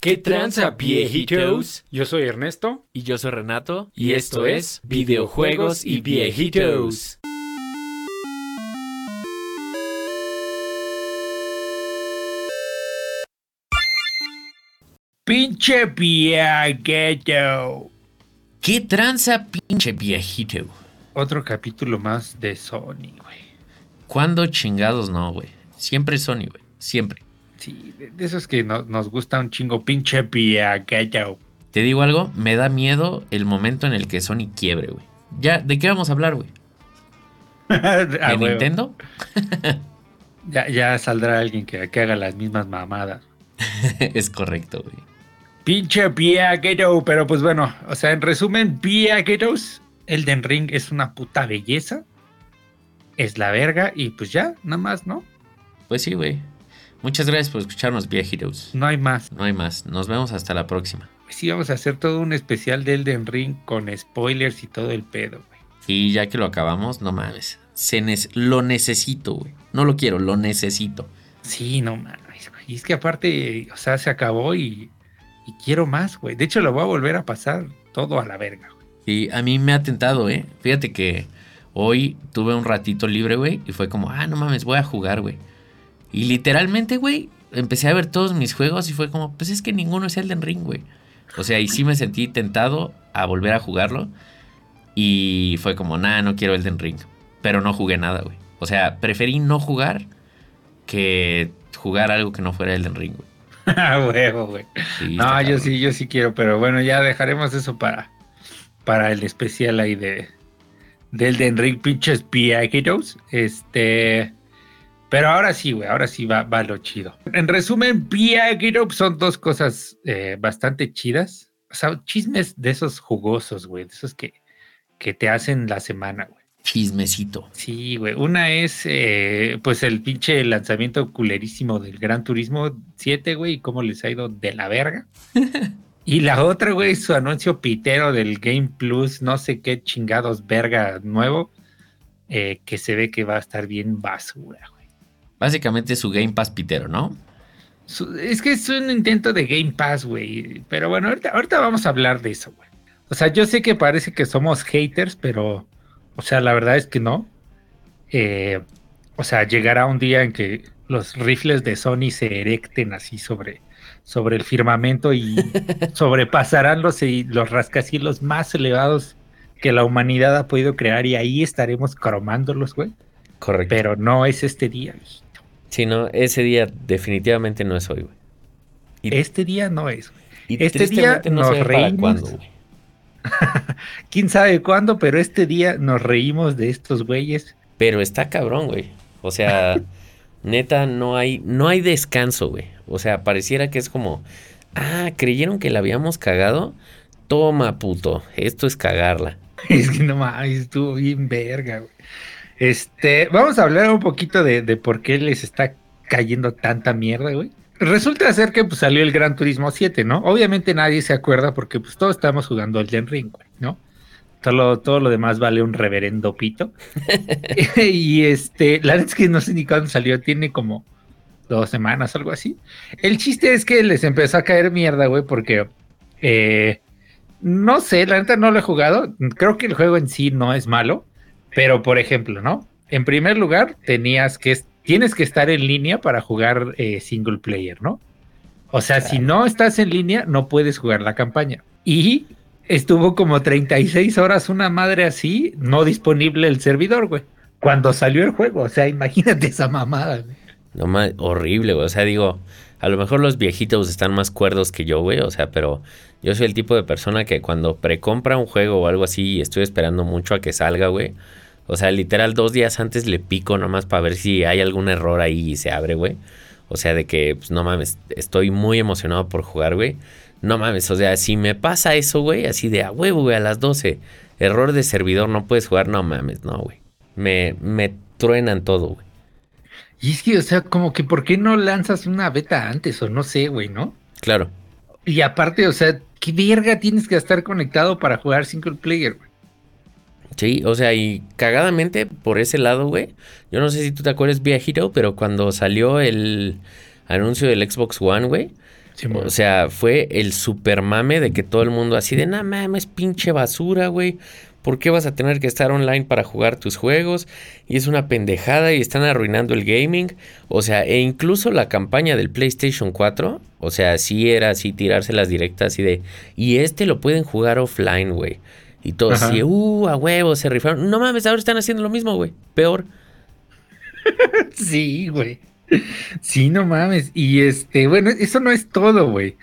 ¿Qué tranza, viejitos? Yo soy Ernesto. Y yo soy Renato. Y esto es Videojuegos y Viejitos. Pinche viejito. ¿Qué tranza, pinche viejito? Otro capítulo más de Sony, güey. ¿Cuándo chingados no, güey? Siempre Sony, güey. Siempre. Sí, de de esos que no- nos gusta un chingo, pinche viejito. Te digo algo, me da miedo el momento en el que Sony quiebre, güey. Ya, ¿de qué vamos a hablar, güey? ¿De. Nintendo? Ya, ya saldrá alguien que, que haga las mismas mamadas. es correcto, güey. Pinche viejito. Pero pues bueno, o sea, en resumen, viejitos. Elden Ring es una puta belleza. Es la verga y pues ya, nada más, ¿no? Pues sí, güey. Muchas gracias por escucharnos, viejitos. No hay más. No hay más. Nos vemos hasta la próxima. Sí, vamos a hacer todo un especial de Elden Ring con spoilers y todo el pedo, güey. Y ya que lo acabamos, no mames. Se nes- lo necesito, güey. No lo quiero, lo necesito. Sí, no mames, güey. Y es que aparte, o sea, se acabó y, y quiero más, güey. De hecho, lo voy a volver a pasar todo a la verga, güey. Y a mí me ha tentado, ¿eh? Fíjate que hoy tuve un ratito libre, güey. Y fue como, ah, no mames, voy a jugar, güey. Y literalmente, güey, empecé a ver todos mis juegos y fue como, pues es que ninguno es Elden Ring, güey. O sea, y sí me sentí tentado a volver a jugarlo. Y fue como, nah, no quiero Elden Ring. Pero no jugué nada, güey. O sea, preferí no jugar que jugar algo que no fuera Elden Ring, güey. Ah, huevo, güey. Sí, No, yo sí, yo sí quiero, pero bueno, ya dejaremos eso para, para el especial ahí de del de Enrique Pinches Viejitos. Este. Pero ahora sí, güey, ahora sí va, va lo chido. En resumen, Viejitos son dos cosas eh, bastante chidas. O sea, chismes de esos jugosos, güey, de esos que, que te hacen la semana, güey. Chismecito. Sí, güey. Una es, eh, pues, el pinche lanzamiento culerísimo del Gran Turismo 7, güey, y cómo les ha ido de la verga. y la otra, güey, su anuncio pitero del Game Plus, no sé qué chingados verga nuevo, eh, que se ve que va a estar bien basura, güey. Básicamente su Game Pass pitero, ¿no? Es que es un intento de Game Pass, güey. Pero bueno, ahorita, ahorita vamos a hablar de eso, güey. O sea, yo sé que parece que somos haters, pero, o sea, la verdad es que no. Eh, o sea, llegará un día en que los rifles de Sony se erecten así sobre, sobre el firmamento y sobrepasarán los, y los rascacielos más elevados que la humanidad ha podido crear y ahí estaremos cromándolos, güey. Correcto. Pero no es este día. güey. Si no, ese día definitivamente no es hoy, güey. Y, Este día no es, güey. y este día no nos reímos. cuándo, güey. quién sabe cuándo, pero este día nos reímos de estos güeyes. Pero está cabrón, güey. O sea, neta, no hay, no hay descanso, güey. O sea, pareciera que es como, ah, creyeron que la habíamos cagado. Toma, puto, esto es cagarla. Es que no mames, estuvo bien verga, güey. Este, vamos a hablar un poquito de, por qué les está cayendo tanta mierda, güey. Resulta ser que pues, salió el Gran Turismo 7, ¿no? Obviamente nadie se acuerda porque pues todos estamos jugando el Den Ring, güey, ¿no? Todo lo demás vale un reverendo pito. y este, la verdad es que no sé ni cuándo salió, tiene como dos semanas, algo así. El chiste es que les empezó a caer mierda, güey, porque eh, no sé, la neta no lo he jugado. Creo que el juego en sí no es malo, pero por ejemplo, ¿no? En primer lugar, tenías que tienes que estar en línea para jugar eh, single player, ¿no? O sea, si no estás en línea, no puedes jugar la campaña. Y estuvo como 36 horas una madre así, no disponible el servidor, güey. Cuando salió el juego, o sea, imagínate esa mamada, güey. No ma- horrible, güey. O sea, digo, a lo mejor los viejitos están más cuerdos que yo, güey. O sea, pero yo soy el tipo de persona que cuando precompra un juego o algo así y estoy esperando mucho a que salga, güey. O sea, literal, dos días antes le pico nomás para ver si hay algún error ahí y se abre, güey. O sea, de que, pues, no mames, estoy muy emocionado por jugar, güey. No mames, o sea, si me pasa eso, güey, así de a huevo, güey, a las 12, error de servidor, no puedes jugar, no mames, no, güey. Me, me truenan todo, güey. Y es que, o sea, como que, ¿por qué no lanzas una beta antes? O no sé, güey, ¿no? Claro. Y aparte, o sea, ¿qué verga tienes que estar conectado para jugar single player, güey? Sí, o sea, y cagadamente por ese lado, güey. Yo no sé si tú te acuerdas, viejito, pero cuando salió el anuncio del Xbox One, güey. o sea, fue el super mame de que todo el mundo así de, no mames, pinche basura, güey. ¿Por qué vas a tener que estar online para jugar tus juegos? Y es una pendejada y están arruinando el gaming. O sea, e incluso la campaña del PlayStation 4, o sea, sí era así tirarse las directas y de, y este lo pueden jugar offline, güey. Y todos así, uh, a huevo, se rifaron. No mames, ahora están haciendo lo mismo, güey. Peor. sí, güey. Sí, no mames. Y este, bueno, eso no es todo, güey.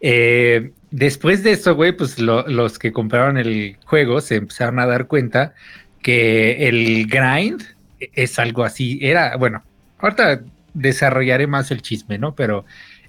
Eh, después de eso, güey, pues los que compraron el juego se empezaron a dar cuenta que el grind es algo así. Era, bueno, ahorita desarrollaré más el chisme, ¿no? Pero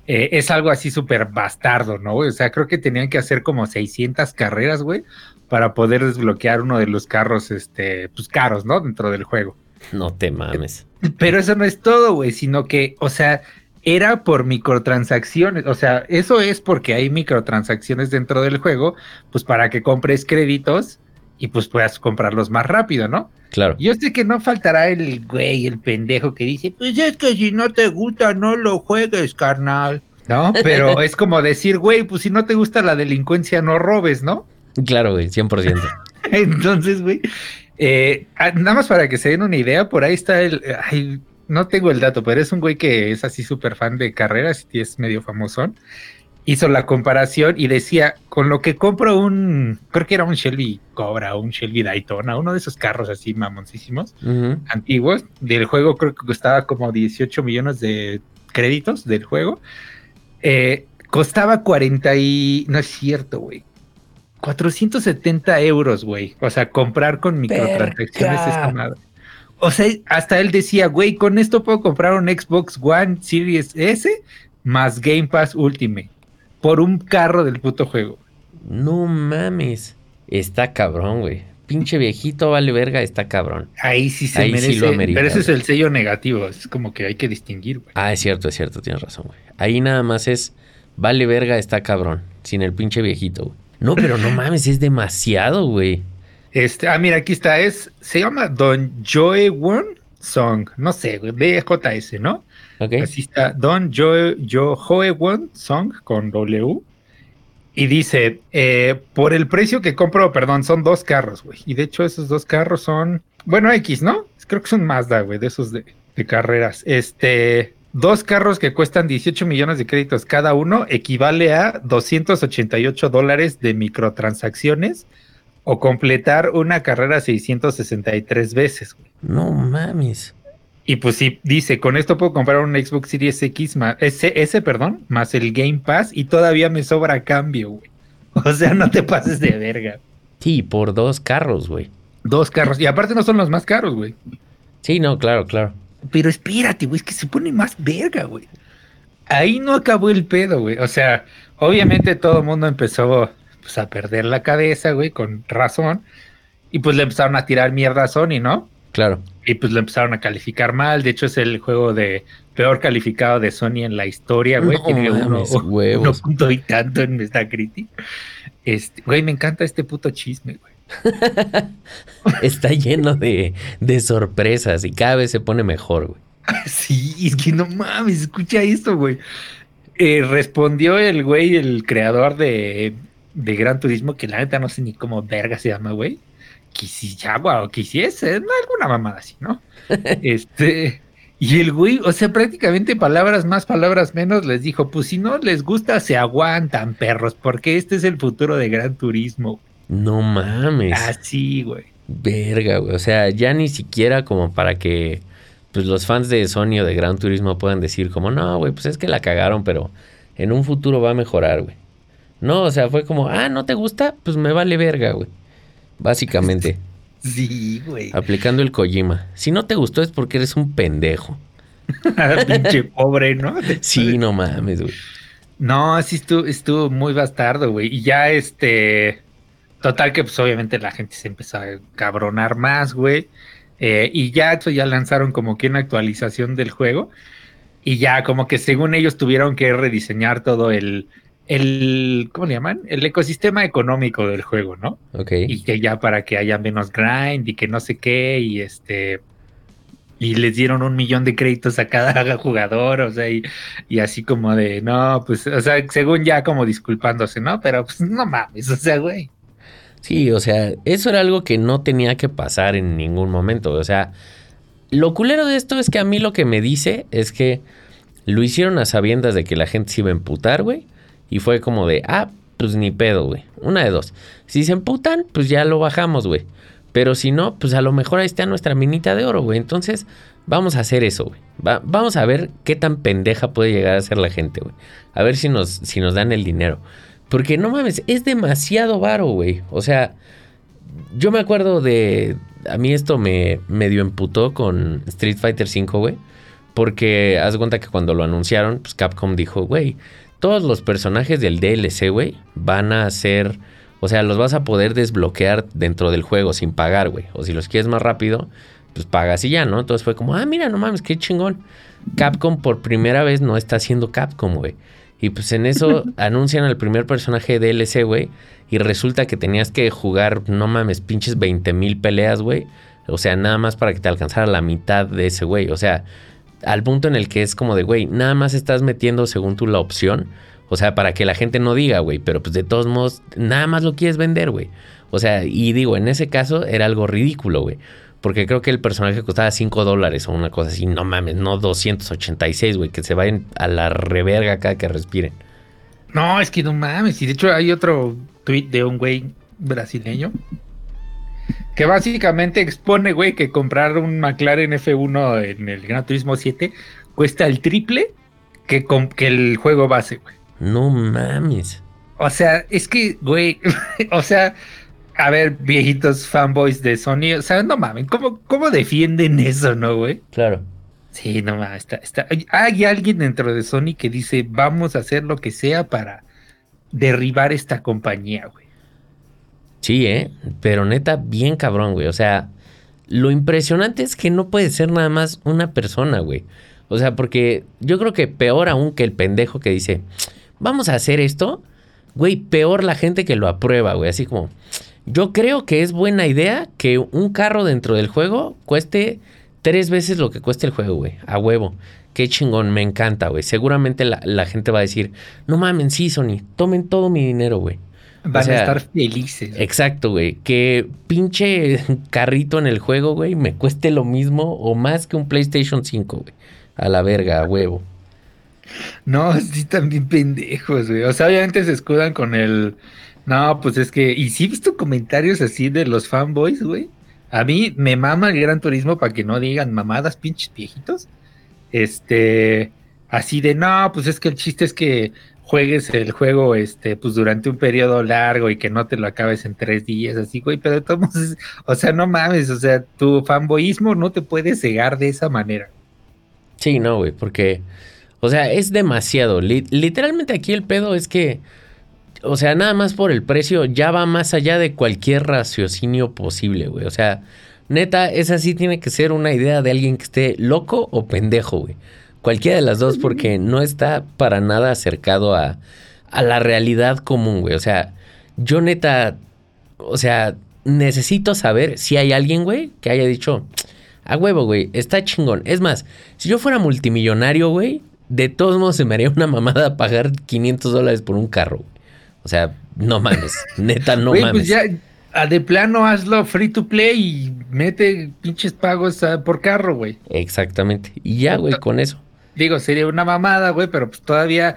eh, es algo así súper bastardo, ¿no? O sea, creo que tenían que hacer como 600 carreras, güey, para poder desbloquear uno de los carros, este, pues caros, ¿no? Dentro del juego. No te mames. Pero eso no es todo, güey, sino que, o sea, era por microtransacciones. O sea, eso es porque hay microtransacciones dentro del juego, pues para que compres créditos y pues puedas comprarlos más rápido, ¿no? Claro. Yo sé que no faltará el güey, el pendejo que dice, pues es que si no te gusta, no lo juegues, carnal. ¿No? Pero es como decir, güey, pues si no te gusta la delincuencia, no robes, ¿no? Claro, güey, 100%. Entonces, güey, eh, ah, nada más para que se den una idea, por ahí está el. No tengo el dato, pero es un güey que es así súper fan de carreras y es medio famosón. Hizo la comparación y decía: con lo que compro un. Creo que era un Shelby Cobra, un Shelby Daytona, uno de esos carros así mamoncísimos, antiguos. Del juego creo que costaba como 18 millones de créditos del juego. Eh, costaba 40 y. No es cierto, güey 470 euros, güey. O sea, comprar con microtransacciones esta madre. O sea, hasta él decía, güey, con esto puedo comprar un Xbox One Series S más Game Pass Ultimate por un carro del puto juego. No mames. Está cabrón, güey. Pinche viejito vale verga, está cabrón. Ahí sí se merece. pero ese es el sello negativo. Es como que hay que distinguir, güey. Ah, es cierto, es cierto, tienes razón, güey. Ahí nada más es vale verga, está cabrón. Sin el pinche viejito, güey. No, pero no mames, es demasiado, güey. Este, ah, mira, aquí está, es, se llama Don Joe Won Song, no sé, BJS, ¿no? Okay. Así está, Don Joe, Joe Won Song con W. Y dice, eh, por el precio que compro, perdón, son dos carros, güey. Y de hecho esos dos carros son, bueno, X, ¿no? Creo que son Mazda, güey, de esos de, de carreras. Este, Dos carros que cuestan 18 millones de créditos cada uno equivale a 288 dólares de microtransacciones o completar una carrera 663 veces. No mames. Y pues sí, dice, con esto puedo comprar un Xbox Series X más, ese, perdón, más el Game Pass y todavía me sobra cambio, güey. O sea, no te pases de verga. Sí, por dos carros, güey. Dos carros. Y aparte no son los más caros, güey. Sí, no, claro, claro. Pero espérate, güey, es que se pone más verga, güey. Ahí no acabó el pedo, güey. O sea, obviamente todo el mundo empezó pues, a perder la cabeza, güey, con razón. Y pues le empezaron a tirar mierda a Sony, ¿no? Claro. Y pues le empezaron a calificar mal. De hecho, es el juego de peor calificado de Sony en la historia, güey. Tiene uno, uno, punto y tanto en esta crítica. Este, güey, me encanta este puto chisme, güey. Está lleno de, sorpresas y cada vez se pone mejor, güey. Sí, es que no mames, escucha esto, güey. Eh, respondió el güey, el creador de, de Gran Turismo, que la neta no sé ni cómo verga se llama, güey. Quisiyagua o quisiese, no, alguna mamada así, ¿no? este, y el güey, o sea, prácticamente palabras más, palabras menos, les dijo, pues si no les gusta, se aguantan, perros, porque este es el futuro de Gran Turismo. No mames. Así, güey. Verga, güey. O sea, ya ni siquiera como para que pues los fans de Sony o de Gran Turismo puedan decir como, no, güey, pues es que la cagaron, pero en un futuro va a mejorar, güey. No, o sea, fue como, ah, ¿no te gusta? Pues me vale verga, güey. Básicamente. Sí, güey. Aplicando el Kojima. Si no te gustó es porque eres un pendejo. Pinche pobre, ¿no? sí, no mames, güey. No, sí estuvo, estuvo muy bastardo, güey. Y ya este Total que pues obviamente la gente se empezó a cabronar más, güey. Eh, y ya eso ya lanzaron como que una actualización del juego. Y ya como que según ellos tuvieron que rediseñar todo el, el, ¿cómo le llaman? El ecosistema económico del juego, ¿no? Ok. Y que ya para que haya menos grind y que no sé qué, y este, y les dieron un millón de créditos a cada jugador, o sea, y, y, así como de, no, pues, o sea, según ya como disculpándose, ¿no? Pero pues no mames, o sea, güey. Sí, o sea, eso era algo que no tenía que pasar en ningún momento, o sea, lo culero de esto es que a mí lo que me dice es que lo hicieron a sabiendas de que la gente se iba a emputar, güey, y fue como de, ah, pues ni pedo, güey, una de dos. Si se emputan, pues ya lo bajamos, güey. Pero si no, pues a lo mejor ahí está nuestra minita de oro, güey. Entonces, vamos a hacer eso, güey. vamos a ver qué tan pendeja puede llegar a ser la gente, güey. A ver si nos, si nos dan el dinero. Porque no mames, es demasiado varo, güey. O sea, yo me acuerdo de. A mí esto me medio emputó con Street Fighter V, güey. Porque haz cuenta que cuando lo anunciaron, pues Capcom dijo, güey, todos los personajes del DLC, güey, van a ser o sea, los vas a poder desbloquear dentro del juego sin pagar, güey. O si los quieres más rápido, pues pagas y ya, ¿no? Entonces fue como, ah, mira, no mames, qué chingón. Capcom por primera vez no está haciendo Capcom, güey. Y pues en eso anuncian al primer personaje de DLC, güey. Y resulta que tenías que jugar, no mames, pinches 20 mil peleas, güey. O sea, nada más para que te alcanzara la mitad de ese, güey. O sea, al punto en el que es como de, güey, nada más estás metiendo según tú la opción o sea, para que la gente no diga, güey, pero pues de todos modos, nada más lo quieres vender, güey. O sea, y digo, en ese caso era algo ridículo, güey. Porque creo que el personaje costaba 5 dólares o una cosa así. No mames, no 286, güey. Que se vayan a la reverga cada que respiren. No, es que no mames. Y de hecho hay otro tweet de un güey brasileño. Que básicamente expone, güey, que comprar un McLaren F1 en el Gran Turismo 7 cuesta el triple que, que el juego base, güey. No mames. O sea, es que, güey, o sea, a ver, viejitos fanboys de Sony, o sea, no mames, ¿cómo, cómo defienden eso, no, güey? Claro. Sí, no mames, está, está, hay alguien dentro de Sony que dice, vamos a hacer lo que sea para derribar esta compañía, güey. Sí, ¿eh? Pero neta, bien cabrón, güey. O sea, lo impresionante es que no puede ser nada más una persona, güey. O sea, porque yo creo que peor aún que el pendejo que dice, vamos a hacer esto, güey, peor la gente que lo aprueba, güey. Así como, yo creo que es buena idea que un carro dentro del juego cueste tres veces lo que cuesta el juego, güey. A huevo. Qué chingón, me encanta, güey. Seguramente la, gente va a decir, no mamen, sí, Sony, tomen todo mi dinero, güey. Van a estar felices. Exacto, güey. Que pinche carrito en el juego, güey, me cueste lo mismo o más que un PlayStation 5, güey. A la verga, a huevo. No, sí, también pendejos, güey. O sea, obviamente se escudan con el. No, pues es que. Y sí he visto comentarios así de los fanboys, güey. A mí me mama el gran turismo para que no digan mamadas, pinches viejitos. Este. Así de, no, pues es que el chiste es que juegues el juego, este, pues durante un periodo largo y que no te lo acabes en tres días, así, güey, pero todos o sea, no mames, o sea, tu fanboyismo no te puede cegar de esa manera. Sí, no, güey, porque o sea, es demasiado. literalmente aquí el pedo es que, o sea, nada más por el precio ya va más allá de cualquier raciocinio posible, güey. O sea, neta, esa sí tiene que ser una idea de alguien que esté loco o pendejo, güey. Cualquiera de las dos porque no está para nada acercado a, a la realidad común, güey. O sea, yo neta, o sea, necesito saber si hay alguien, güey, que haya dicho, a huevo, güey, está chingón. Es más, si yo fuera multimillonario, güey, de todos modos se me haría una mamada pagar 500 dólares por un carro. O sea, no mames, neta, no pues mames. Pues ya, de plano hazlo free to play y mete pinches pagos ah, por carro, güey. Exactamente. Y ya, güey, con eso. Digo, sería una mamada, güey, pero pues todavía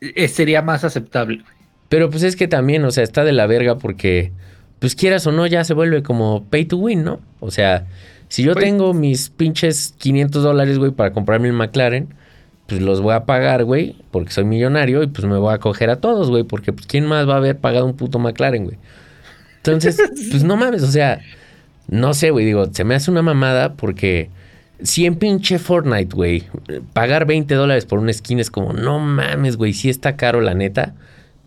eh, sería más aceptable. Pero pues es que también, o sea, está de la verga porque, pues quieras o no, ya se vuelve como pay to win, ¿no? O sea, si yo pues tengo mis pinches 500 dólares, güey, para comprarme el McLaren, pues los voy a pagar, güey, porque soy millonario y pues me voy a coger a todos, güey, porque pues quién más va a haber pagado un puto McLaren, güey. Entonces, pues no mames, o sea, no sé, güey, digo, se me hace una mamada porque si en pinche Fortnite, güey, pagar 20 dólares por una skin es como, no mames, güey, sí está caro la neta.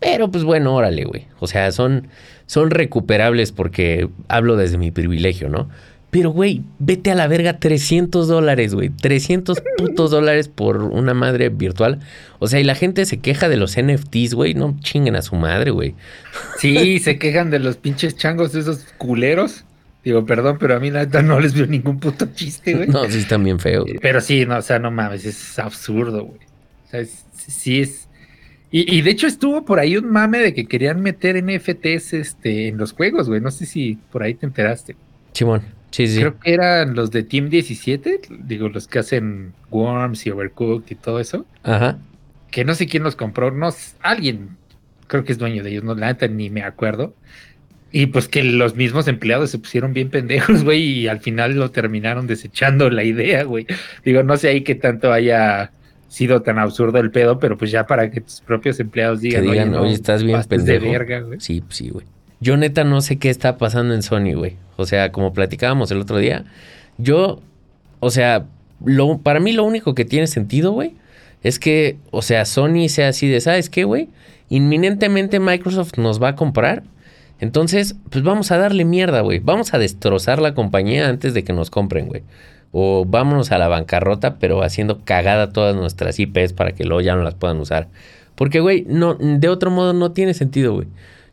Pero pues bueno, órale, güey. O sea, son, son recuperables porque hablo desde mi privilegio, ¿no? Pero, güey, vete a la verga 300 dólares, güey. 300 putos dólares por una madre virtual. O sea, y la gente se queja de los NFTs, güey. No chinguen a su madre, güey. Sí, se quejan de los pinches changos, esos culeros. Digo, perdón, pero a mí la neta no les veo ningún puto chiste, güey. No, sí están bien feos. Pero sí, no, o sea, no mames, es absurdo, güey. O sea, es- sí es. Y, y de hecho estuvo por ahí un mame de que querían meter NFTs este, en los juegos, güey. No sé si por ahí te enteraste. Simón, sí, sí. Creo que eran los de Team 17, digo, los que hacen Worms y Overcooked y todo eso. Ajá. Que no sé quién los compró, no sé, alguien, creo que es dueño de ellos, no, la neta ni me acuerdo. Y pues que los mismos empleados se pusieron bien pendejos, güey, y al final lo terminaron desechando la idea, güey. Digo, no sé ahí qué tanto haya sido tan absurdo el pedo, pero pues ya para que tus propios empleados Que digan, no, oye, estás bien pastes de pendejo. verga, güey. Sí, pues sí, güey. Yo neta no sé qué está pasando en Sony, güey. O sea, como platicábamos el otro día, yo, o sea, lo, para mí lo único que tiene sentido, güey, es que, o sea, Sony sea así de, ¿sabes qué, güey? Inminentemente Microsoft nos va a comprar. Entonces, pues vamos a darle mierda, güey. Vamos a destrozar la compañía antes de que nos compren, güey. O vámonos a la bancarrota, pero haciendo cagada todas nuestras IPs para que luego ya no las puedan usar. Porque, güey, no, de otro modo no tiene sentido, güey.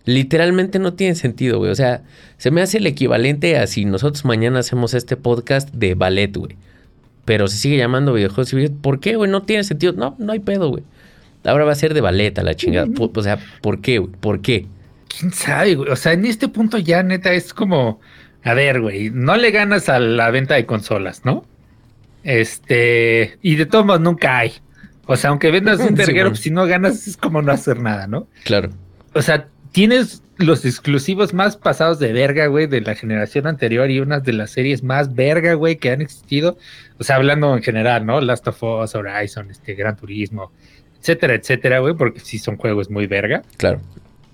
Literalmente no tiene sentido, güey. O sea, se me hace el equivalente a si nosotros mañana hacemos este podcast de ballet, güey. Pero se sigue llamando videojuegos y videos. ¿Por qué, güey? No tiene sentido. No, no hay pedo, güey. Ahora va a ser de ballet a la chingada. O sea, ¿por qué, güey? ¿Por qué? ¿Quién sabe, güey? O sea, en este punto ya neta es como, a ver, güey, no le ganas a la venta de consolas, ¿no? Este, y de todos modos nunca hay. O sea, aunque vendas un verguero, pues, si no ganas es como no hacer nada, ¿no? Claro. O sea, tienes los exclusivos más pasados de verga, güey, de la generación anterior y unas de las series más verga, güey, que han existido. O sea, hablando en general, ¿no? Last of Us, Horizon, este, Gran Turismo, etcétera, etcétera, güey, porque sí son juegos muy verga. Claro.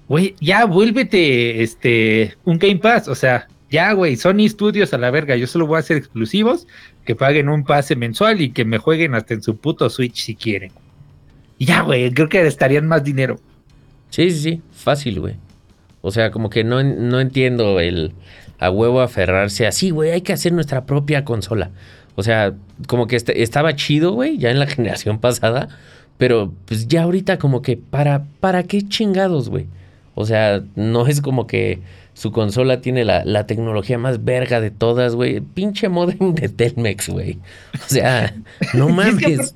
Güey, ya vuélvete este un Game Pass, o sea, ya, güey, Sony Studios a la verga, yo solo voy a hacer exclusivos, que paguen un pase mensual y que me jueguen hasta en su puto Switch si quieren. Y ya, güey, creo que estarían más dinero. Sí, sí, sí. Fácil, güey. O sea, como que no, no entiendo el a huevo aferrarse así, güey, hay que hacer nuestra propia consola. O sea, como que est- estaba chido, güey, ya en la generación pasada, pero pues ya ahorita como que para para qué chingados, güey. O sea, no es como que su consola tiene la, la tecnología más verga de todas, güey. Pinche modem de Telmex, güey. O sea, no mames.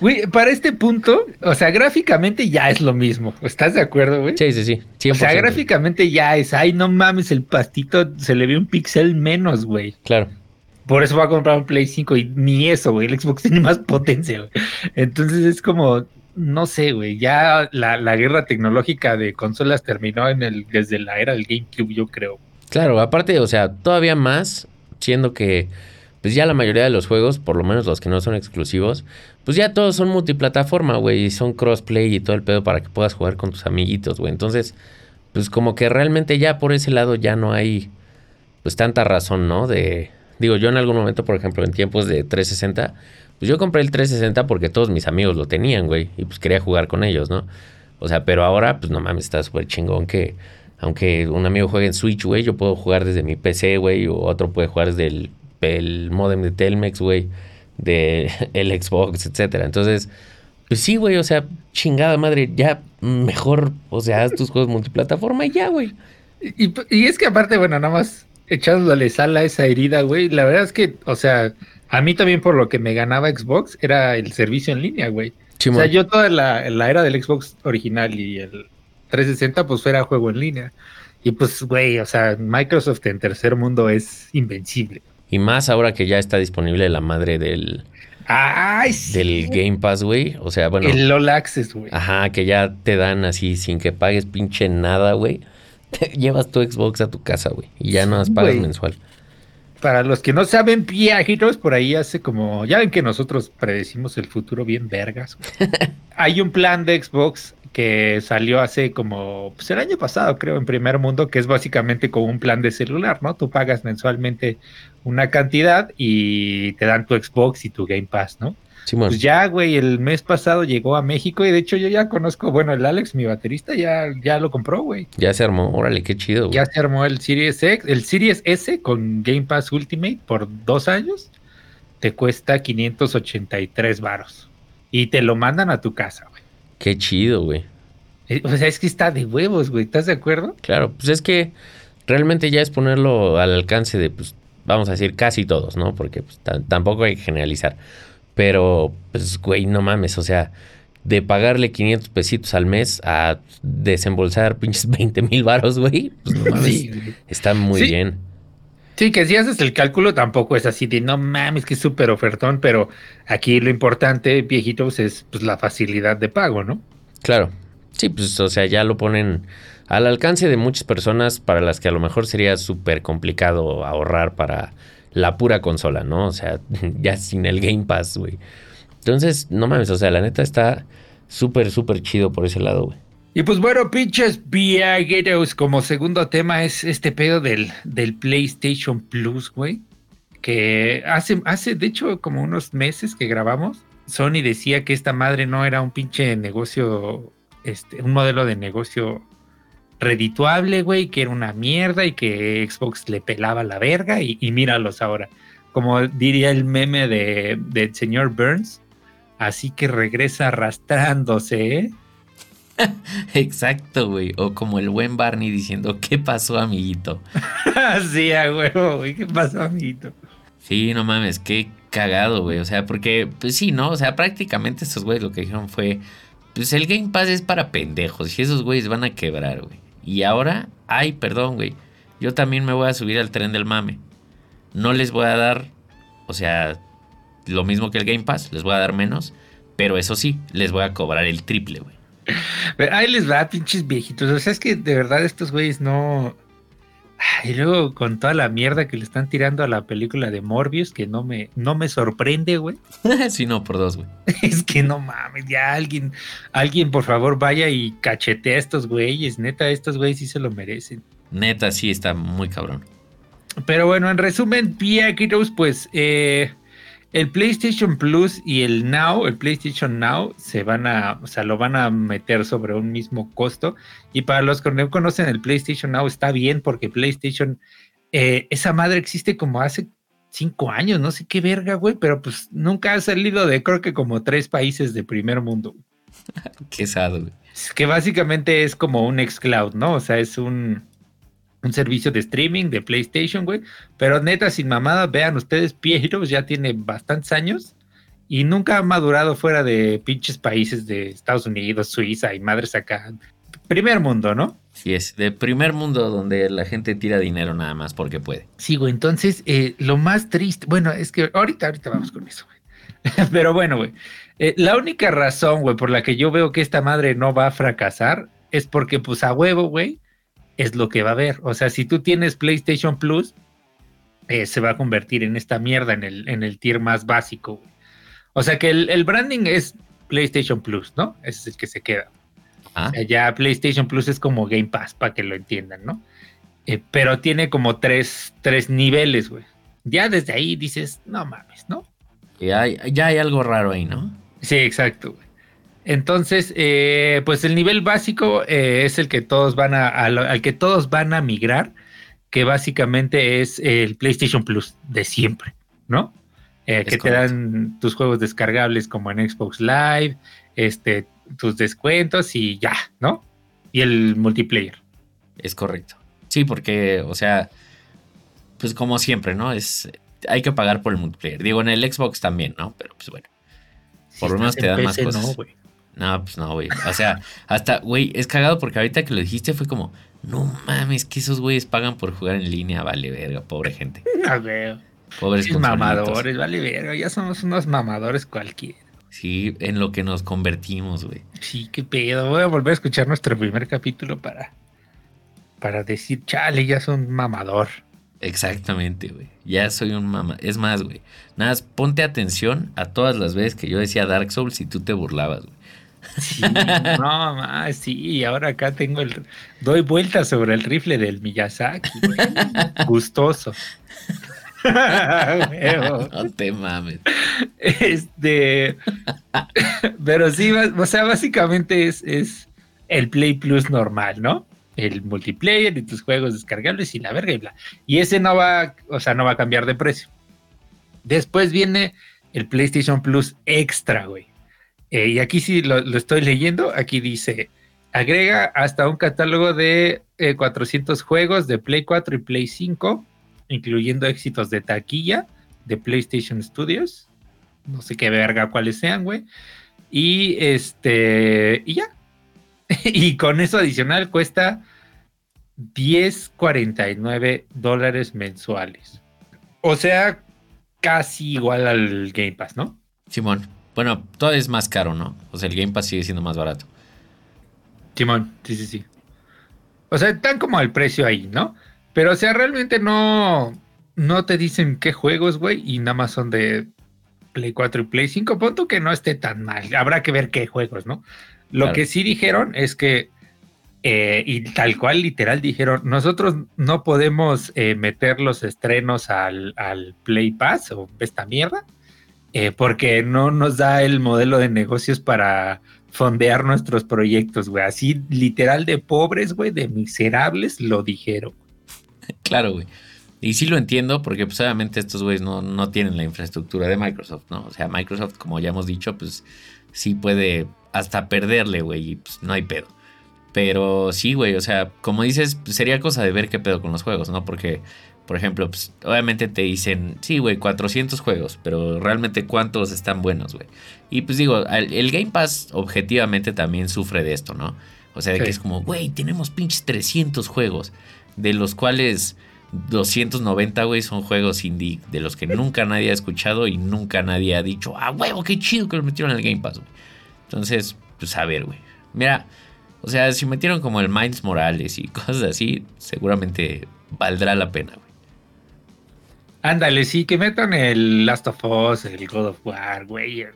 Güey, para este punto, o sea, gráficamente ya es lo mismo. ¿Estás de acuerdo, güey? Sí, sí, sí. 100%. O sea, gráficamente ya es, ay, no mames, el pastito se le ve un pixel menos, güey. Claro. Por eso va a comprar un Play 5 y ni eso, güey. El Xbox tiene más potencia, güey. Entonces es como, no sé, güey. Ya la, la guerra tecnológica de consolas terminó en el, desde la era del GameCube, yo creo. Claro, aparte, o sea, todavía más, siendo que pues ya la mayoría de los juegos, por lo menos los que no son exclusivos, pues ya todos son multiplataforma, güey, y son crossplay y todo el pedo para que puedas jugar con tus amiguitos, güey. Entonces, pues como que realmente ya por ese lado ya no hay pues tanta razón, ¿no? De digo, yo en algún momento, por ejemplo, en tiempos de 360, pues yo compré el 360 porque todos mis amigos lo tenían, güey, y pues quería jugar con ellos, ¿no? O sea, pero ahora, pues no mames, está súper chingón que aunque un amigo juegue en Switch, güey, yo puedo jugar desde mi PC, güey, o otro puede jugar desde el, el modem de Telmex, güey, de el Xbox, etcétera. Entonces, pues sí, güey, o sea, chingada madre, ya mejor, o sea, haz tus juegos multiplataforma y ya, güey. Y es que aparte, bueno, nada más echándole sal a esa herida, güey. La verdad es que, o sea, a mí también por lo que me ganaba Xbox era el servicio en línea, güey. O sea, yo toda la, la era del Xbox original y el 360, pues era juego en línea. Y pues, güey, o sea, Microsoft en tercer mundo es invencible. Y más ahora que ya está disponible la madre del, Ay, sí. del Game Pass, güey. O sea, bueno. El All Access, güey. Ajá, que ya te dan así sin que pagues pinche nada, güey. Te llevas tu Xbox a tu casa, güey. Y ya no más pagas mensual. Para los que no saben, viajeros, por ahí hace como. Ya ven que nosotros predecimos el futuro bien vergas. Hay un plan de Xbox que salió hace como. Pues el año pasado, creo, en primer mundo, que es básicamente como un plan de celular, ¿no? Tú pagas mensualmente una cantidad y te dan tu Xbox y tu Game Pass, ¿no? Pues ya, güey, el mes pasado llegó a México y de hecho yo ya conozco, bueno, el Alex, mi baterista, ya, ya lo compró, güey. Ya se armó. Órale, qué chido, güey. Ya se armó el Series X, el Series S con Game Pass Ultimate por dos años. Te cuesta 583 varos. Y te lo mandan a tu casa, güey. Qué chido, güey. Eh, O sea, es que está de huevos, güey. ¿Estás de acuerdo? Claro, pues es que realmente ya es ponerlo al alcance de, pues, vamos a decir, casi todos, ¿no? Porque pues, tampoco hay que generalizar. Pero, pues, güey, no mames, o sea, de pagarle 500 pesitos al mes a desembolsar pinches 20 mil varos, güey, pues no mames, está muy bien. Sí, que si haces el cálculo tampoco es así de no mames, que es súper ofertón, pero aquí lo importante, viejitos, es pues la facilidad de pago, ¿no? Claro. Sí, pues o sea, ya lo ponen al alcance de muchas personas para las que a lo mejor sería súper complicado ahorrar para la pura consola, ¿no? O sea, ya sin el Game Pass, güey. Entonces, no mames, o sea, la neta está súper, súper chido por ese lado, güey. Y pues bueno, pinches viajeros, como segundo tema es este pedo del, del PlayStation Plus, güey. Que hace, hace, de hecho, como unos meses que grabamos, Sony decía que esta madre no era un pinche negocio, este, un modelo de negocio redituable, güey, que era una mierda y que Xbox le pelaba la verga y, míralos ahora. Como diría el meme de, del señor Burns, así que regresa arrastrándose, ¿eh? Exacto, güey. O como el buen Barney diciendo, ¿qué pasó, amiguito? sí, a huevo, güey. ¿Qué pasó, amiguito? Sí, no mames, qué cagado, güey. O sea, porque, pues sí, ¿no? O sea, prácticamente estos güeyes lo que dijeron fue, pues el Game Pass es para pendejos y esos güeyes van a quebrar, güey. Y ahora, ay, perdón, güey. Yo también me voy a subir al tren del mame. No les voy a dar, o sea, lo mismo que el Game Pass, les voy a dar menos. Pero eso sí, les voy a cobrar el triple, güey. Ahí les va, pinches viejitos. O sea, es que de verdad estos güeyes no. Y luego con toda la mierda que le están tirando a la película de Morbius, que no me, no me sorprende, güey. sí, no, por dos, güey. es que no mames, ya alguien, alguien por favor vaya y cachete a estos güeyes. Neta, estos güeyes sí se lo merecen. Neta, sí está muy cabrón. Pero bueno, en resumen, Pia pues eh, el PlayStation Plus y el Now, el PlayStation Now, se van a, o sea, lo van a meter sobre un mismo costo. Y para los que no conocen el PlayStation Now está bien porque PlayStation, eh, esa madre existe como hace cinco años, no sé qué verga, güey, pero pues nunca ha salido de creo que como tres países de primer mundo. qué sado, güey. Que básicamente es como un xCloud, ¿no? O sea, es un un servicio de streaming de PlayStation, güey. Pero neta, sin mamada, vean ustedes, Piero ya tiene bastantes años y nunca ha madurado fuera de pinches países de Estados Unidos, Suiza y madres acá. Primer mundo, ¿no? Sí, es de primer mundo donde la gente tira dinero nada más porque puede. Sí, güey. Entonces, eh, lo más triste, bueno, es que ahorita, ahorita vamos con eso, güey. Pero bueno, güey. Eh, la única razón, güey, por la que yo veo que esta madre no va a fracasar es porque, pues, a huevo, güey, es lo que va a haber. O sea, si tú tienes PlayStation Plus, eh, se va a convertir en esta mierda, en el, en el tier más básico. O sea que el, branding es PlayStation Plus, ¿no? Ese es el que se queda. Ah. ya PlayStation Plus es como Game Pass, para que lo entiendan, ¿no? Eh, pero tiene como tres, tres niveles, güey. Ya desde ahí dices, no mames, ¿no? Ya hay, ya hay algo raro ahí, ¿no? Sí, exacto. Entonces, eh, pues el nivel básico eh, es el que todos van a, al que todos van a migrar, que básicamente es el PlayStation Plus de siempre, ¿no? Eh, que te dan tus juegos descargables como en Xbox Live, este, tus descuentos y ya, ¿no? Y el multiplayer. Es correcto. Sí, porque, o sea, pues como siempre, ¿no? Es, hay que pagar por el multiplayer. Digo, en el Xbox también, ¿no? Pero pues bueno. Por lo menos te dan más cosas. No, no, pues no, güey. O sea, hasta, güey, es cagado porque ahorita que lo dijiste fue como, no mames, que esos güeyes pagan por jugar en línea, vale verga, pobre gente. No, güey. Pobres mamadores, vale verga, ya somos unos mamadores cualquiera. Sí, en lo que nos convertimos, güey. Sí, qué pedo. Voy a volver a escuchar nuestro primer capítulo para, para decir, chale, ya soy un mamador. Exactamente, güey. Ya soy un mamá. Es más, güey. Nada, ponte atención a todas las veces que yo decía Dark Souls y tú te burlabas, güey. Sí, no, más, sí, y ahora acá tengo el. Doy vueltas sobre el rifle del Miyazaki. Gustoso. no te mames. Este. Pero sí, o sea, básicamente es, es el Play Plus normal, ¿no? El multiplayer y tus juegos descargables y la verga y bla. Y ese no va, o sea, no va a cambiar de precio. Después viene el PlayStation Plus Extra, güey. Eh, y aquí sí lo, estoy leyendo, aquí dice, agrega hasta un catálogo de 400 eh, juegos de Play 4 y Play 5, incluyendo éxitos de taquilla de PlayStation Studios. No sé qué verga cuáles sean, güey. Y este, y ya. y con eso adicional cuesta 10.49 dólares mensuales. O sea, casi igual al Game Pass, ¿no? Simón. Bueno, todo es más caro, ¿no? O sea, el Game Pass sigue siendo más barato. Simón, sí, sí, sí. O sea, están como al precio ahí, ¿no? Pero, o sea, realmente no, no te dicen qué juegos, güey, y nada más son de Play 4 y Play 5. Punto que no esté tan mal. Habrá que ver qué juegos, ¿no? Lo que sí dijeron es que, eh, y tal cual literal dijeron, nosotros no podemos eh, meter los estrenos al, Play Pass o esta mierda, eh, porque no nos da el modelo de negocios para fondear nuestros proyectos, güey. Así literal de pobres, güey, de miserables, lo dijeron. Claro, güey. Y sí lo entiendo porque pues obviamente estos güeyes no, no tienen la infraestructura de Microsoft, ¿no? O sea, Microsoft, como ya hemos dicho, pues sí puede hasta perderle, güey, y pues no hay pedo. Pero sí, güey, o sea, como dices, pues, sería cosa de ver qué pedo con los juegos, ¿no? Porque, por ejemplo, pues obviamente te dicen, sí, güey, 400 juegos, pero realmente cuántos están buenos, güey. Y pues digo, el, Game Pass objetivamente también sufre de esto, ¿no? O sea, de que es como, güey, tenemos pinches 300 juegos, de los cuales 290, güey, son juegos indie, de los que nunca nadie ha escuchado y nunca nadie ha dicho, ah, huevo, qué chido que los metieron en el Game Pass, güey. Entonces, pues a ver, güey. Mira, o sea, si metieron como el Minds Morales y cosas así, seguramente valdrá la pena, güey. Ándale, sí, que metan el Last of Us, el God of War, güey,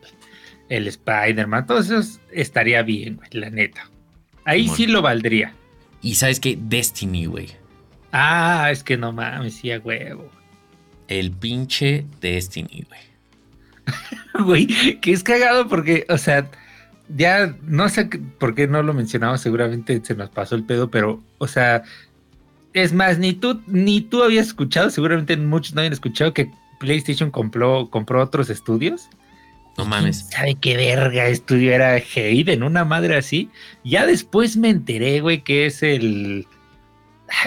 el, Spider-Man, todo eso estaría bien, güey, la neta. Ahí sí lo valdría. Y sabes qué, Destiny, güey. Ah, es que no mames, sí, a huevo. El pinche Destiny, güey. güey, que es cagado porque, o sea, ya no sé por qué no lo mencionaba, seguramente se nos pasó el pedo, pero, o sea, es más, ni tú, ni tú habías escuchado, seguramente muchos no habían escuchado que PlayStation compró, compró otros estudios. No mames. ¿Sabe qué verga estudio era en una madre así? Ya después me enteré, güey, que es el.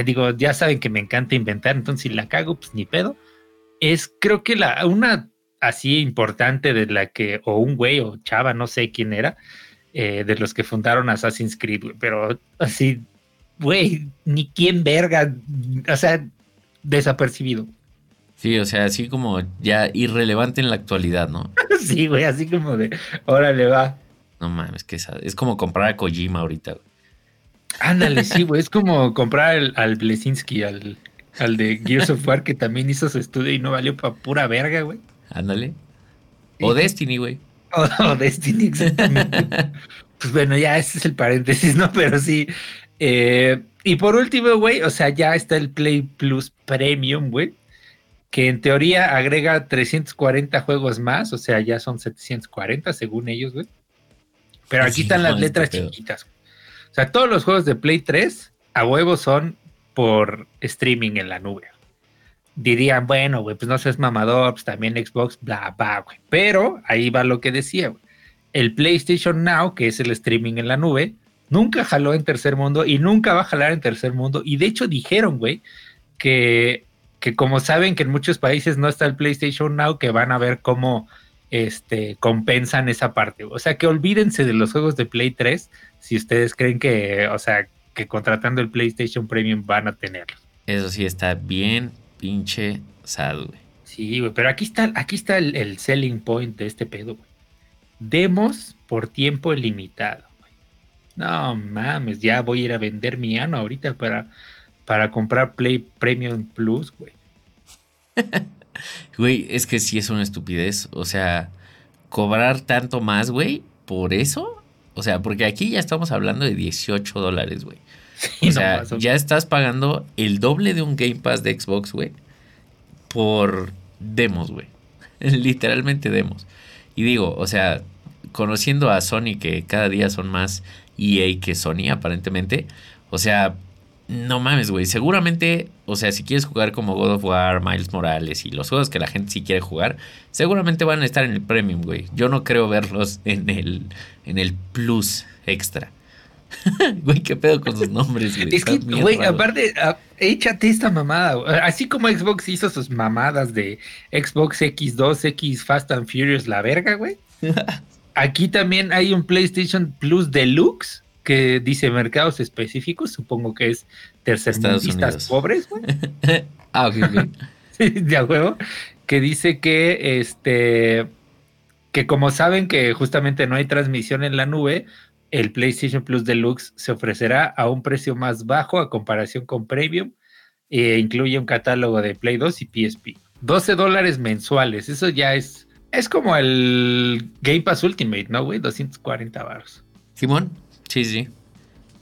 Digo, ya saben que me encanta inventar, entonces si la cago, pues ni pedo. Es, creo que la, una así importante de la que, o un güey o chava, no sé quién era, eh, de los que fundaron Assassin's Creed, pero así, güey, ni quién verga, o sea, desapercibido. Sí, o sea, así como ya irrelevante en la actualidad, ¿no? sí, güey, así como de, órale, va. No mames, que es como comprar a Kojima ahorita. Ándale, sí, güey, es como comprar al Blesinski, al, al de Gears of War, que también hizo su estudio y no valió para pura verga, güey. Ándale. O Destiny, güey. O, Destiny, exactamente. pues bueno, ya ese es el paréntesis, ¿no? Pero sí. Eh, y por último, güey, o sea, ya está el Play Plus Premium, güey. Que en teoría agrega 340 juegos más, o sea, ya son 740 según ellos, güey. Pero aquí están las letras chiquitas. O sea, todos los juegos de Play 3 a huevo son por streaming en la nube dirían, bueno, güey, pues no seas mamador, pues también Xbox, bla, bla, güey. Pero ahí va lo que decía, güey. El PlayStation Now, que es el streaming en la nube, nunca jaló en tercer mundo y nunca va a jalar en tercer mundo. Y de hecho dijeron, güey, que, que como saben que en muchos países no está el PlayStation Now, que van a ver cómo este, compensan esa parte. O sea, que olvídense de los juegos de Play 3 si ustedes creen que, o sea, que contratando el PlayStation Premium van a tenerlos. Eso sí está bien pinche sad, güey. Sí, güey, pero aquí está, aquí está el, selling point de este pedo, güey. Demos por tiempo limitado. No mames, ya voy a ir a vender mi ano ahorita para, para comprar Play Premium Plus, güey. güey, es que sí es una estupidez. O sea, cobrar tanto más, güey, por eso. O sea, porque aquí ya estamos hablando de 18 dólares, güey o sea, ya estás pagando el doble de un Game Pass de Xbox, güey, por demos, güey. Literalmente demos. Y digo, o sea, conociendo a Sony, que cada día son más EA que Sony, aparentemente, o sea, no mames, güey. Seguramente, o sea, si quieres jugar como God of War, Miles Morales y los juegos que la gente sí quiere jugar, seguramente van a estar en el Premium, güey. Yo no creo verlos en el, en el Plus extra. güey, qué pedo con sus nombres, güey. Es que, güey, aparte, échate esta mamada. Así como Xbox hizo sus mamadas de Xbox X2, X Fast and Furious, la verga, güey. Aquí también hay un PlayStation Plus Deluxe que dice mercados específicos, supongo que es tercermundistas pobres, güey. ah, ok, sí, de juego, que dice que este que como saben que justamente no hay transmisión en la nube, el PlayStation Plus Deluxe se ofrecerá a un precio más bajo a comparación con Premium e incluye un catálogo de Play 2 y PSP. 12 dólares mensuales, eso ya es es como el Game Pass Ultimate, ¿no, güey? 240 baros. Simón, sí, sí.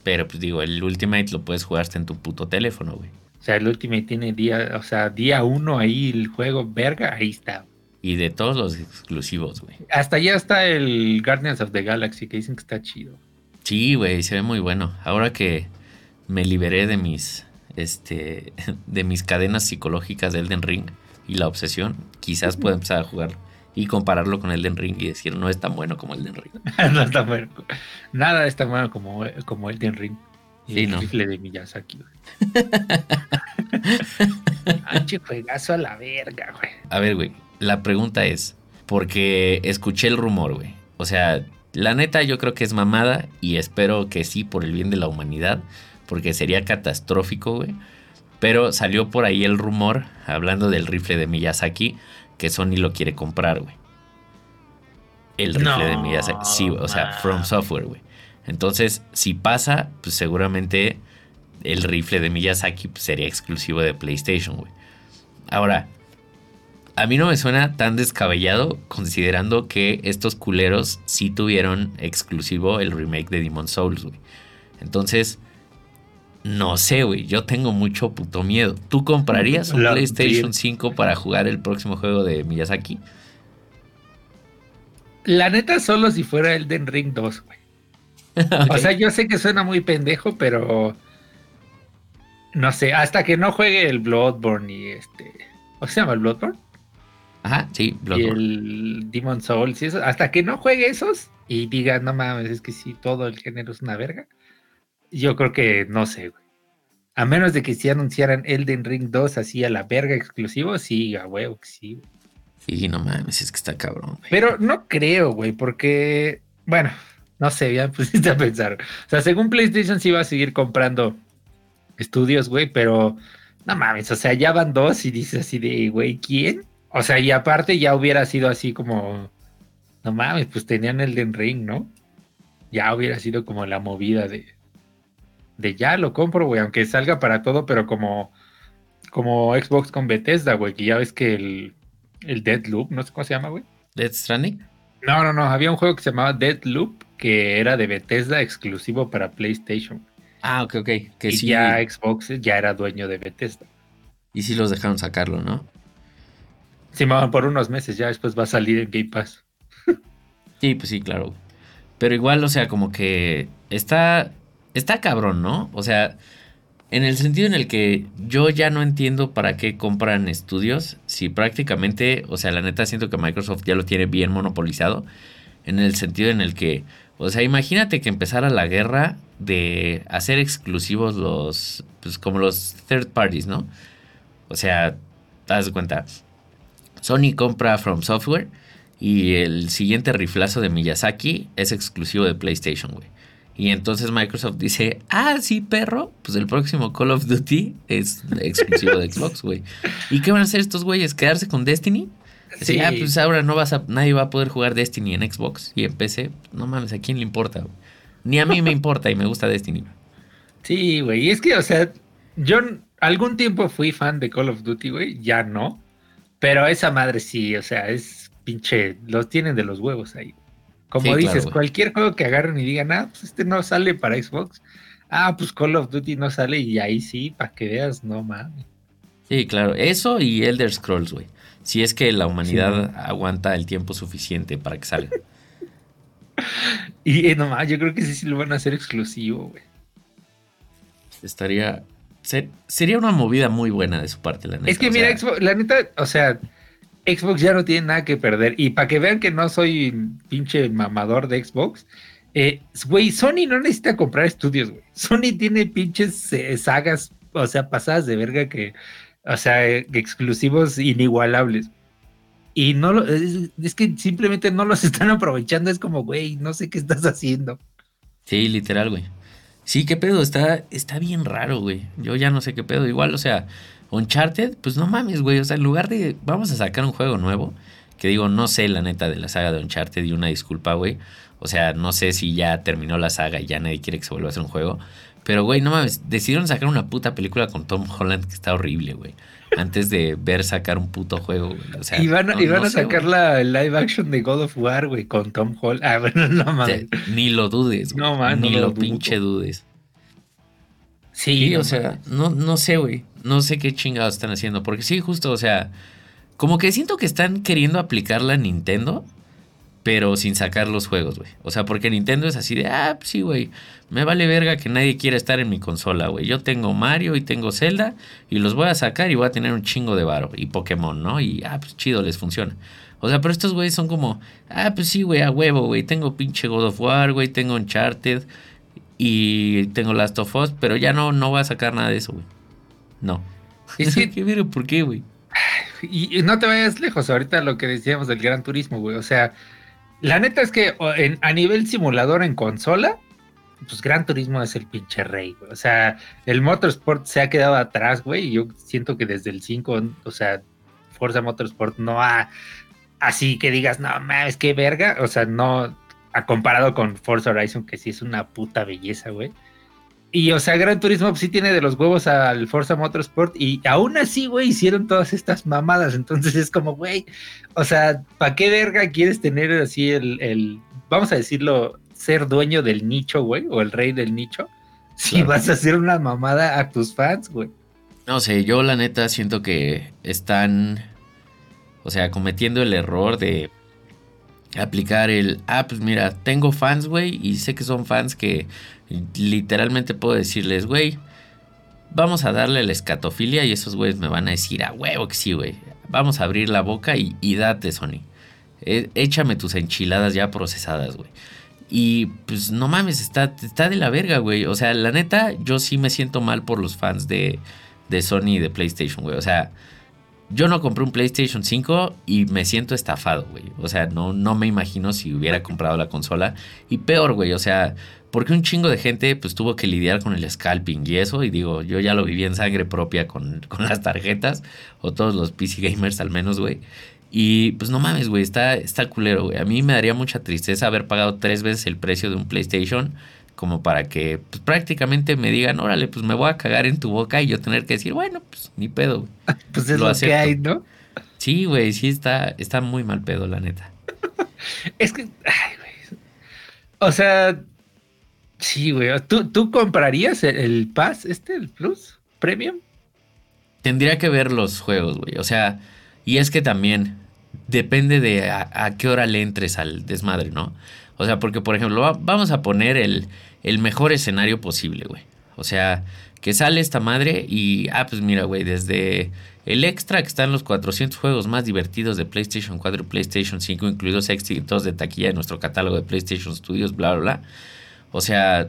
Pero pues digo, el Ultimate lo puedes jugar hasta en tu puto teléfono, güey. O sea, el Ultimate tiene día, o sea, día uno ahí el juego, verga, ahí está. Y de todos los exclusivos, güey. Hasta ya está el Guardians of the Galaxy, que dicen que está chido. Sí, güey, se ve muy bueno. Ahora que me liberé de mis, este, de mis cadenas psicológicas de Elden Ring y la obsesión, quizás pueda empezar a jugar y compararlo con Elden Ring y decir, no es tan bueno como Elden Ring. no es tan bueno. Nada es tan bueno como, como Elden Ring. Y el rifle de Miyazaki, Anche juegazo a la verga, güey. A ver, güey. La pregunta es, porque escuché el rumor, güey. O sea, la neta yo creo que es mamada y espero que sí por el bien de la humanidad, porque sería catastrófico, güey. Pero salió por ahí el rumor, hablando del rifle de Miyazaki, que Sony lo quiere comprar, güey. El rifle de Miyazaki. Sí, o sea, From Software, güey. Entonces, si pasa, pues seguramente el rifle de Miyazaki pues, sería exclusivo de PlayStation, güey. Ahora, a mí no me suena tan descabellado considerando que estos culeros sí tuvieron exclusivo el remake de Demon Souls, güey. Entonces, no sé, güey. Yo tengo mucho puto miedo. ¿Tú comprarías un PlayStation 5 para jugar el próximo juego de Miyazaki? La neta, solo si fuera el Den Ring 2, güey. O sea, yo sé que suena muy pendejo, pero. No sé, hasta que no juegue el Bloodborne y este. ¿O se llama el Bloodborne? Ajá, sí, Bloodborne. Y el Demon Souls y eso. Hasta que no juegue esos y diga, no mames, es que sí, todo el género es una verga yo creo que no sé, güey. A menos de que si anunciaran Elden Ring 2 así a la verga exclusivo, sí, a huevo que sí. Sí, no mames, es que está cabrón. Güey. Pero no creo, güey, porque, bueno, no sé, ya pusiste a pensar. O sea, según PlayStation sí va a seguir comprando estudios, güey, pero no mames, o sea, ya van dos y dices así de, güey, ¿quién? O sea, y aparte ya hubiera sido así como, no mames, pues tenían Elden Ring, ¿no? Ya hubiera sido como la movida de, de ya lo compro, güey, aunque salga para todo, pero como, como Xbox con Bethesda, güey, que ya ves que el, el Dead Loop, no sé cómo se llama, güey. ¿Dead Stranding? No, no, no, había un juego que se llamaba Dead Loop, que era de Bethesda exclusivo para PlayStation. Ah, ok, ok. Que y ya Xbox ya era dueño de Bethesda. Y sí los dejaron sacarlo, ¿no? Sí, por unos meses, ya después va a salir en Game Pass. sí, pues sí, claro. Pero igual, o sea, como que está está cabrón, ¿no? O sea, en el sentido en el que yo ya no entiendo para qué compran estudios, si prácticamente, o sea, la neta siento que Microsoft ya lo tiene bien monopolizado, en el sentido en el que, o sea, imagínate que empezara la guerra de hacer exclusivos los, pues como los third parties, ¿no? O sea, te das cuenta, Sony compra From Software y el siguiente riflazo de Miyazaki es exclusivo de PlayStation, güey. Y entonces Microsoft dice, ah, sí, perro, pues el próximo Call of Duty es exclusivo de Xbox, güey. ¿Y qué van a hacer estos güeyes? ¿Quedarse con Destiny? Sí. ah, pues ahora no vas a, nadie va a poder jugar Destiny en Xbox y en PC. No mames, ¿a quién le importa? Ni a mí me importa y me gusta Destiny. Sí, güey. Y es que, o sea, yo algún tiempo fui fan de Call of Duty, güey. Ya no. Pero esa madre sí, o sea, es pinche. Los tienen de los huevos ahí. Como dices, cualquier juego que agarren y digan, ah, pues este no sale para Xbox. Ah, pues Call of Duty no sale y ahí sí, para que veas, no mames. Sí, claro, eso y Elder Scrolls, güey. Si es que la humanidad aguanta el tiempo suficiente para que salga. y eh, nomás, yo creo que sí, sí lo van a hacer exclusivo, güey. Estaría. sería una movida muy buena de su parte, la neta. Es que mira, la neta, o sea, Xbox ya no tiene nada que perder. Y para que vean que no soy pinche mamador de Xbox, Eh, güey, Sony no necesita comprar estudios, güey. Sony tiene pinches eh, sagas, o sea, pasadas de verga que, o sea, eh, exclusivos inigualables. Y no lo, es, es, que simplemente no los están aprovechando. Es como, güey, no sé qué estás haciendo. Sí, literal, güey. Sí, qué pedo, está, está bien raro, güey. Yo ya no sé qué pedo. Igual, o sea, Uncharted, pues no mames, güey. O sea, en lugar de vamos a sacar un juego nuevo, que digo, no sé la neta de la saga de Uncharted y una disculpa, güey. O sea, no sé si ya terminó la saga y ya nadie quiere que se vuelva a hacer un juego. Pero, güey, no mames, decidieron sacar una puta película con Tom Holland que está horrible, güey. Antes de ver sacar un puto juego, güey. O sea, y van, a sacar la live action de God of War, güey, con Tom Holland. Ah, bueno, no mames. ni lo dudes, güey. No mames. Ni lo, pinche dudes. Sí, o sea, no, no sé, güey. No sé qué chingados están haciendo. Porque sí, justo, o sea, como que siento que están queriendo aplicar la Nintendo pero sin sacar los juegos, güey. O sea, porque Nintendo es así de, ah, pues sí, güey, me vale verga que nadie quiera estar en mi consola, güey. Yo tengo Mario y tengo Zelda y los voy a sacar y voy a tener un chingo de varo y Pokémon, ¿no? Y, ah, pues chido, les funciona. O sea, pero estos güeyes son como, ah, pues sí, güey, a huevo, güey. Tengo pinche God of War, güey, tengo Uncharted y tengo Last of Us, pero ya no, no voy a sacar nada de eso, güey. No. Es que, ¿Qué, ¿Por qué, güey? Y no te vayas lejos, ahorita lo que decíamos del Gran Turismo, güey. O sea, la neta es que a nivel simulador en consola, pues Gran Turismo es el pinche rey, güey. O sea, el Motorsport se ha quedado atrás, güey. Y yo siento que desde el 5, o sea, Forza Motorsport no ha así que digas, no mames, qué verga. O sea, no ha comparado con Forza Horizon, que sí es una puta belleza, güey. Y, o sea, Gran Turismo pues, sí tiene de los huevos al Forza Motorsport y aún así, güey, hicieron todas estas mamadas. Entonces es como, güey, o sea, ¿para qué verga quieres tener así el, el, vamos a decirlo, ser dueño del nicho, güey, o el rey del nicho? Si vas a hacer una mamada a tus fans, güey. No sé, yo la neta siento que están, o sea, cometiendo el error de aplicar el, ah, pues mira, tengo fans, güey, y sé que son fans que literalmente puedo decirles, güey, vamos a darle la escatofilia y esos güeyes me van a decir, a huevo que sí, güey, vamos a abrir la boca y, date, Sony. E, échame tus enchiladas ya procesadas, güey. Y pues no mames, está, está de la verga, güey. O sea, la neta, yo sí me siento mal por los fans de, de Sony y de PlayStation, güey. O sea, yo no compré un PlayStation 5 y me siento estafado, güey. O sea, no, no me imagino si hubiera comprado la consola. Y peor, güey, o sea, porque un chingo de gente pues tuvo que lidiar con el scalping y eso. Y digo, yo ya lo viví en sangre propia con, con las tarjetas. O todos los PC gamers al menos, güey. Y pues no mames, güey, está, está culero, güey. A mí me daría mucha tristeza haber pagado tres veces el precio de un PlayStation como para que pues, prácticamente me digan, órale, pues me voy a cagar en tu boca y yo tener que decir, bueno, pues ni pedo. pues es lo, que hay, ¿no? Sí, güey, sí está, está muy mal pedo, la neta. es que, ay, güey. O sea, sí, güey. ¿Tú, ¿Tú comprarías el, Pass, este, el Plus Premium? Tendría que ver los juegos, güey. O sea, y es que también depende de a qué hora le entres al desmadre, ¿no? O sea, porque por ejemplo, vamos a poner el, el mejor escenario posible, güey. O sea, que sale esta madre y, ah, pues mira, güey, desde el extra que están los 400 juegos más divertidos de PlayStation 4 y PlayStation 5, incluidos éxitos de taquilla de nuestro catálogo de PlayStation Studios, bla, bla, bla. O sea,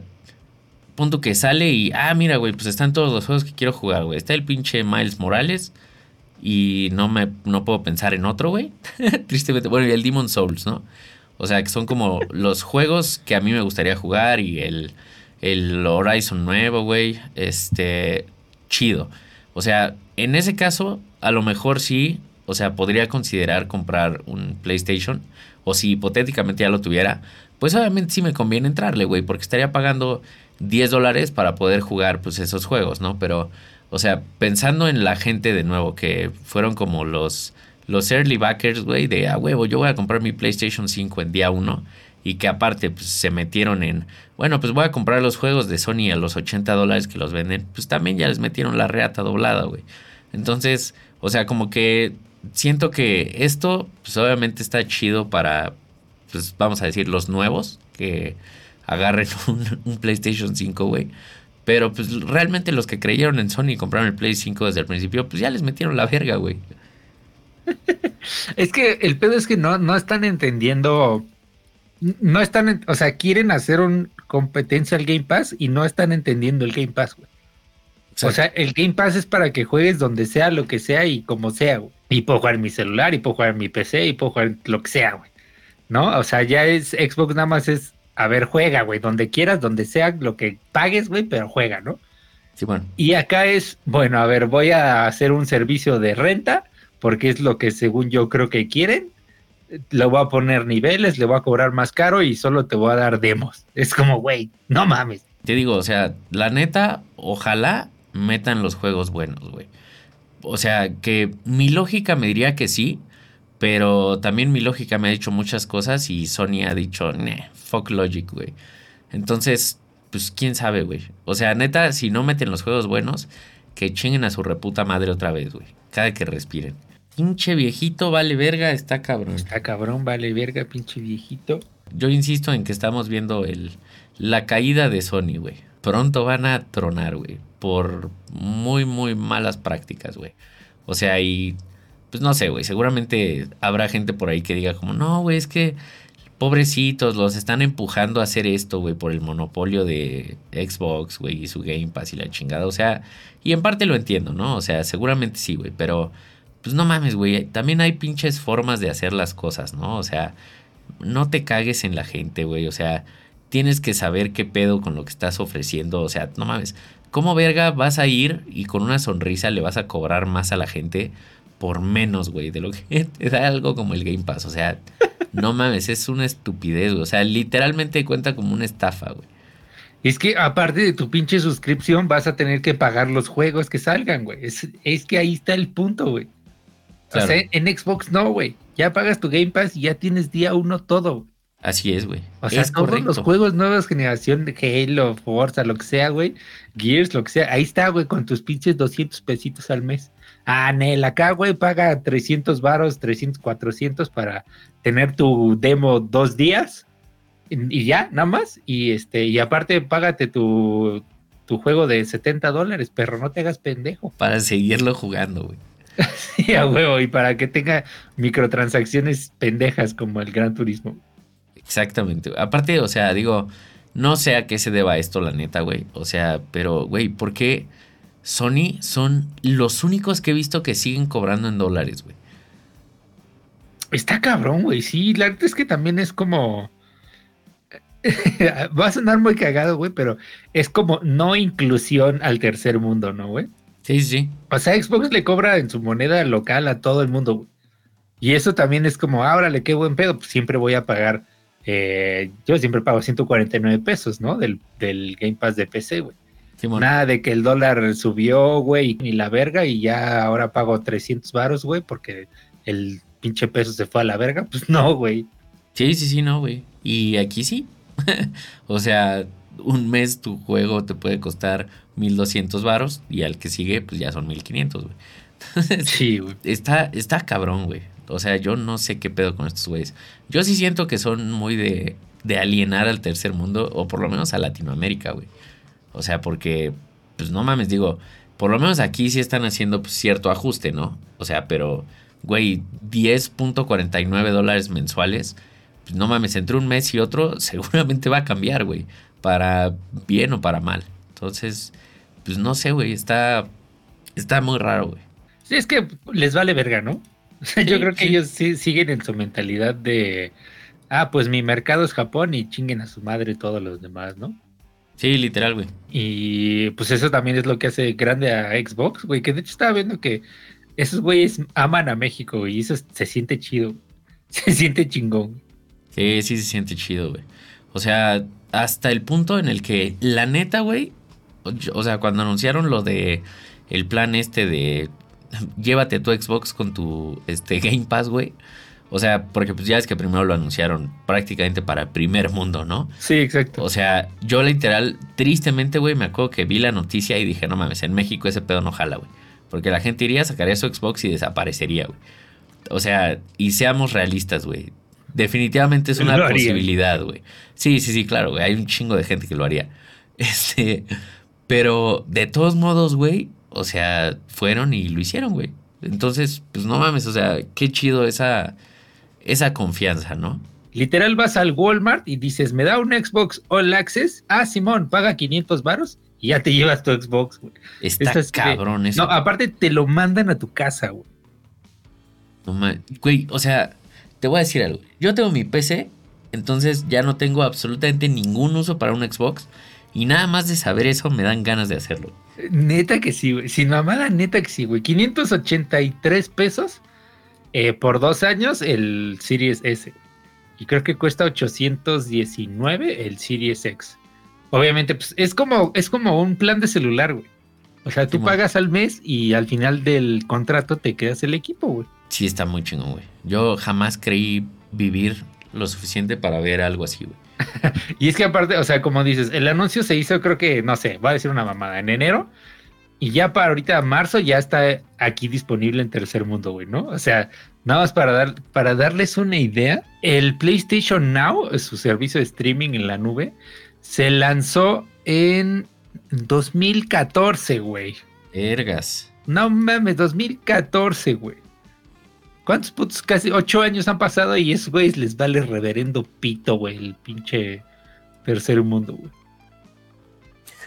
punto que sale y, ah, mira, güey, pues están todos los juegos que quiero jugar, güey. Está el pinche Miles Morales y no me no puedo pensar en otro, güey. Tristemente, bueno, y el Demon Souls, ¿no? O sea, que son como los juegos que a mí me gustaría jugar y el, el Horizon nuevo, güey. Este, chido. O sea, en ese caso, a lo mejor sí, o sea, podría considerar comprar un PlayStation. O si hipotéticamente ya lo tuviera, pues obviamente sí me conviene entrarle, güey, porque estaría pagando 10 dólares para poder jugar pues esos juegos, ¿no? Pero, o sea, pensando en la gente de nuevo, que fueron como los los early backers, güey, de a huevo, yo voy a comprar mi PlayStation 5 en día 1 y que aparte pues, se metieron en, bueno, pues voy a comprar los juegos de Sony a los 80 dólares que los venden, pues también ya les metieron la reata doblada, güey. Entonces, o sea, como que siento que esto, pues obviamente está chido para, pues vamos a decir, los nuevos, que agarren un, un PlayStation 5, güey. Pero pues realmente los que creyeron en Sony y compraron el Play 5 desde el principio, pues ya les metieron la verga, güey es que el pedo es que no, no están entendiendo no están, o sea, quieren hacer un competencia al Game Pass y no están entendiendo el Game Pass, güey. O sea, el Game Pass es para que juegues donde sea, lo que sea y como sea, güey. Y puedo jugar en mi celular, y puedo jugar en mi PC, y puedo jugar lo que sea, güey. ¿No? O sea, ya es Xbox nada más es, a ver, juega, güey, donde quieras, donde sea, lo que pagues, güey, pero juega, ¿no? Sí, bueno. Y acá es, bueno, a ver, voy a hacer un servicio de renta, porque es lo que según yo creo que quieren. Le voy a poner niveles, le voy a cobrar más caro y solo te voy a dar demos. Es como, güey, no mames. Te digo, o sea, la neta, ojalá metan los juegos buenos, güey. O sea, que mi lógica me diría que sí, pero también mi lógica me ha dicho muchas cosas y Sony ha dicho, ne, fuck logic, güey. Entonces, pues quién sabe, güey. O sea, neta, si no meten los juegos buenos, que chinguen a su reputa madre otra vez, güey. Cada que respiren. Pinche viejito, vale verga, está cabrón. Está cabrón, vale verga, pinche viejito. Yo insisto en que estamos viendo el, la caída de Sony, güey. Pronto van a tronar, güey por muy, muy malas prácticas, güey. O sea, y pues no sé, güey, seguramente habrá gente por ahí que diga como, no, güey, es que pobrecitos, los están empujando a hacer esto, güey, por el monopolio de Xbox, güey, y su Game Pass y la chingada. O sea, y en parte lo entiendo, ¿no? O sea, seguramente sí, güey, pero pues no mames, güey, también hay pinches formas de hacer las cosas, ¿no? O sea, no te cagues en la gente, güey, o sea, tienes que saber qué pedo con lo que estás ofreciendo, o sea, no mames, ¿Cómo verga vas a ir y con una sonrisa le vas a cobrar más a la gente por menos, güey, de lo que te da algo como el Game Pass? O sea, no mames, es una estupidez, güey. O sea, literalmente cuenta como una estafa, güey. Es que aparte de tu pinche suscripción, vas a tener que pagar los juegos que salgan, güey. Es, que ahí está el punto, güey. O sea, en Xbox no, güey. Ya pagas tu Game Pass y ya tienes día uno todo. Así es, güey. O sea, todos los juegos nuevas generación de Halo, Forza, lo que sea, güey. Gears, lo que sea. Ahí está, güey, con tus pinches 200 pesitos al mes. Ah, Nel, acá, güey, paga 300 varos, 300, 400 para tener tu demo dos días. Y, ya, nada más. Y este, y aparte, págate tu, tu juego de 70 dólares, perro. No te hagas pendejo. Para seguirlo jugando, güey. sí, a huevo. Y para que tenga microtransacciones pendejas como el Gran Turismo. Exactamente. Aparte, o sea, digo, no sé a qué se deba esto, la neta, güey. O sea, pero, güey, ¿por qué Sony son los únicos que he visto que siguen cobrando en dólares, güey? Está cabrón, güey. Sí, la verdad es que también es como. Va a sonar muy cagado, güey, pero es como no inclusión al tercer mundo, ¿no, güey? Sí, sí. O sea, Xbox le cobra en su moneda local a todo el mundo, güey. Y eso también es como, ah, órale, qué buen pedo, pues siempre voy a pagar eh, yo siempre pago 149 pesos, ¿no? Del, Game Pass de PC, güey. Nada de que el dólar subió, güey, ni la verga, y ya ahora pago 300 varos, güey, porque el pinche peso se fue a la verga. Pues no, güey. Sí, sí, sí, no, güey. Y aquí sí. o sea, un mes tu juego te puede costar 1200 varos y al que sigue, pues ya son 1500, güey. sí, güey. Está, está cabrón, güey. O sea, yo no sé qué pedo con estos güeyes. Yo sí siento que son muy de, de alienar al tercer mundo, o por lo menos a Latinoamérica, güey. O sea, porque, pues no mames, digo, por lo menos aquí sí están haciendo pues, cierto ajuste, ¿no? O sea, pero, güey, 10.49 dólares mensuales, pues no mames, entre un mes y otro seguramente va a cambiar, güey. Para bien o para mal. Entonces, pues no sé, güey, está, está muy raro, güey. Sí, es que les vale verga, ¿no? yo creo que ellos sí siguen en su mentalidad de, ah, pues mi mercado es Japón y chinguen a su madre todos los demás, ¿no? Sí, literal, güey. Y pues eso también es lo que hace grande a Xbox, güey, que de hecho estaba viendo que esos güeyes aman a México, y eso se siente chido. Se siente chingón. Sí, sí se siente chido, güey. O sea, hasta el punto en el que la neta, güey, o sea, cuando anunciaron lo de el plan este de llévate tu Xbox con tu este, Game Pass, güey. O sea, porque pues ya es que primero lo anunciaron prácticamente para primer mundo, ¿no? Sí, exacto. O sea, yo literal, tristemente, güey, me acuerdo que vi la noticia y dije, no mames, en México ese pedo no jala, güey. Porque la gente iría, sacaría su Xbox y desaparecería, güey. O sea, y seamos realistas, güey. Definitivamente es una posibilidad, güey. Sí, sí, sí, claro, güey. Hay un chingo de gente que lo haría. Este, pero de todos modos, güey, o sea, fueron y lo hicieron, güey. Entonces, pues no mames, o sea, qué chido esa, esa confianza, ¿no? Literal vas al Walmart y dices, me da un Xbox All Access. Ah, Simón, paga 500 varos y ya te llevas tu Xbox, güey. Está cabrón eso. No, aparte te lo mandan a tu casa, güey. No güey, o sea, te voy a decir algo. Yo tengo mi PC, entonces ya no tengo absolutamente ningún uso para un Xbox. Y nada más de saber eso me dan ganas de hacerlo. Neta que sí, güey. Sin mamada, neta que sí, güey. 583 pesos eh, por dos años el Series S. Y creo que cuesta 819 el Series X. Obviamente, pues es como, es como un plan de celular, güey. O sea, tú pagas al mes y al final del contrato te quedas el equipo, güey. Sí, está muy chingón, güey. Yo jamás creí vivir lo suficiente para ver algo así, güey. y es que aparte, o sea, como dices, el anuncio se hizo, creo que, no sé, va a decir una mamada, en enero. Y ya para ahorita, marzo, ya está aquí disponible en tercer mundo, güey, ¿no? O sea, nada más para, dar, para darles una idea, el PlayStation Now, su servicio de streaming en la nube, se lanzó en 2014, güey. Vergas. No mames, 2014, güey. ¿Cuántos putos? Casi ocho años han pasado y esos güeyes les vale reverendo pito, güey. El pinche tercer mundo, güey.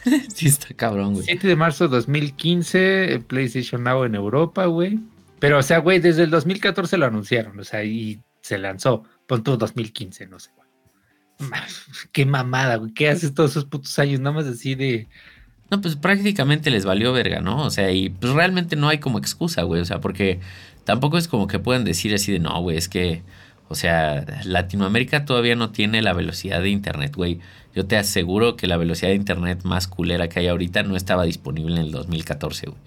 sí, está cabrón, güey. 7 de marzo de 2015, PlayStation Now en Europa, güey. Pero, o sea, güey, desde el 2014 lo anunciaron, o sea, y se lanzó. Pon 2015, no sé, güey. Qué mamada, güey. ¿Qué haces todos esos putos años? Nada más así de. No, pues prácticamente les valió verga, ¿no? O sea, y pues realmente no hay como excusa, güey. O sea, porque tampoco es como que puedan decir así de no, güey, es que, o sea, Latinoamérica todavía no tiene la velocidad de internet, güey. Yo te aseguro que la velocidad de internet más culera que hay ahorita no estaba disponible en el 2014, güey.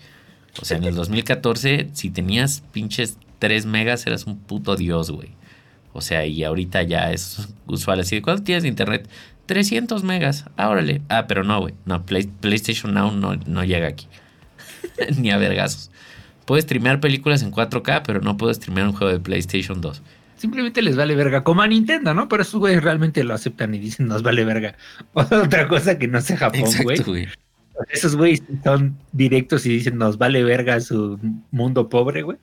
O sea, en el 2014, si tenías pinches 3 megas, eras un puto dios, güey. O sea, y ahorita ya es usual así. ¿Cuánto tienes de internet? 300 megas. Ah. Ah, pero no, güey. No, PlayStation Now no, no llega aquí. Ni a vergazos. Puedes streamear películas en 4K, pero no puedes streamear un juego de PlayStation 2. Simplemente les vale verga, como a Nintendo, ¿no? Pero esos güeyes realmente lo aceptan y dicen nos vale verga. Otra cosa que no sea Japón, güey. Esos güeyes son directos y dicen nos vale verga su mundo pobre, güey.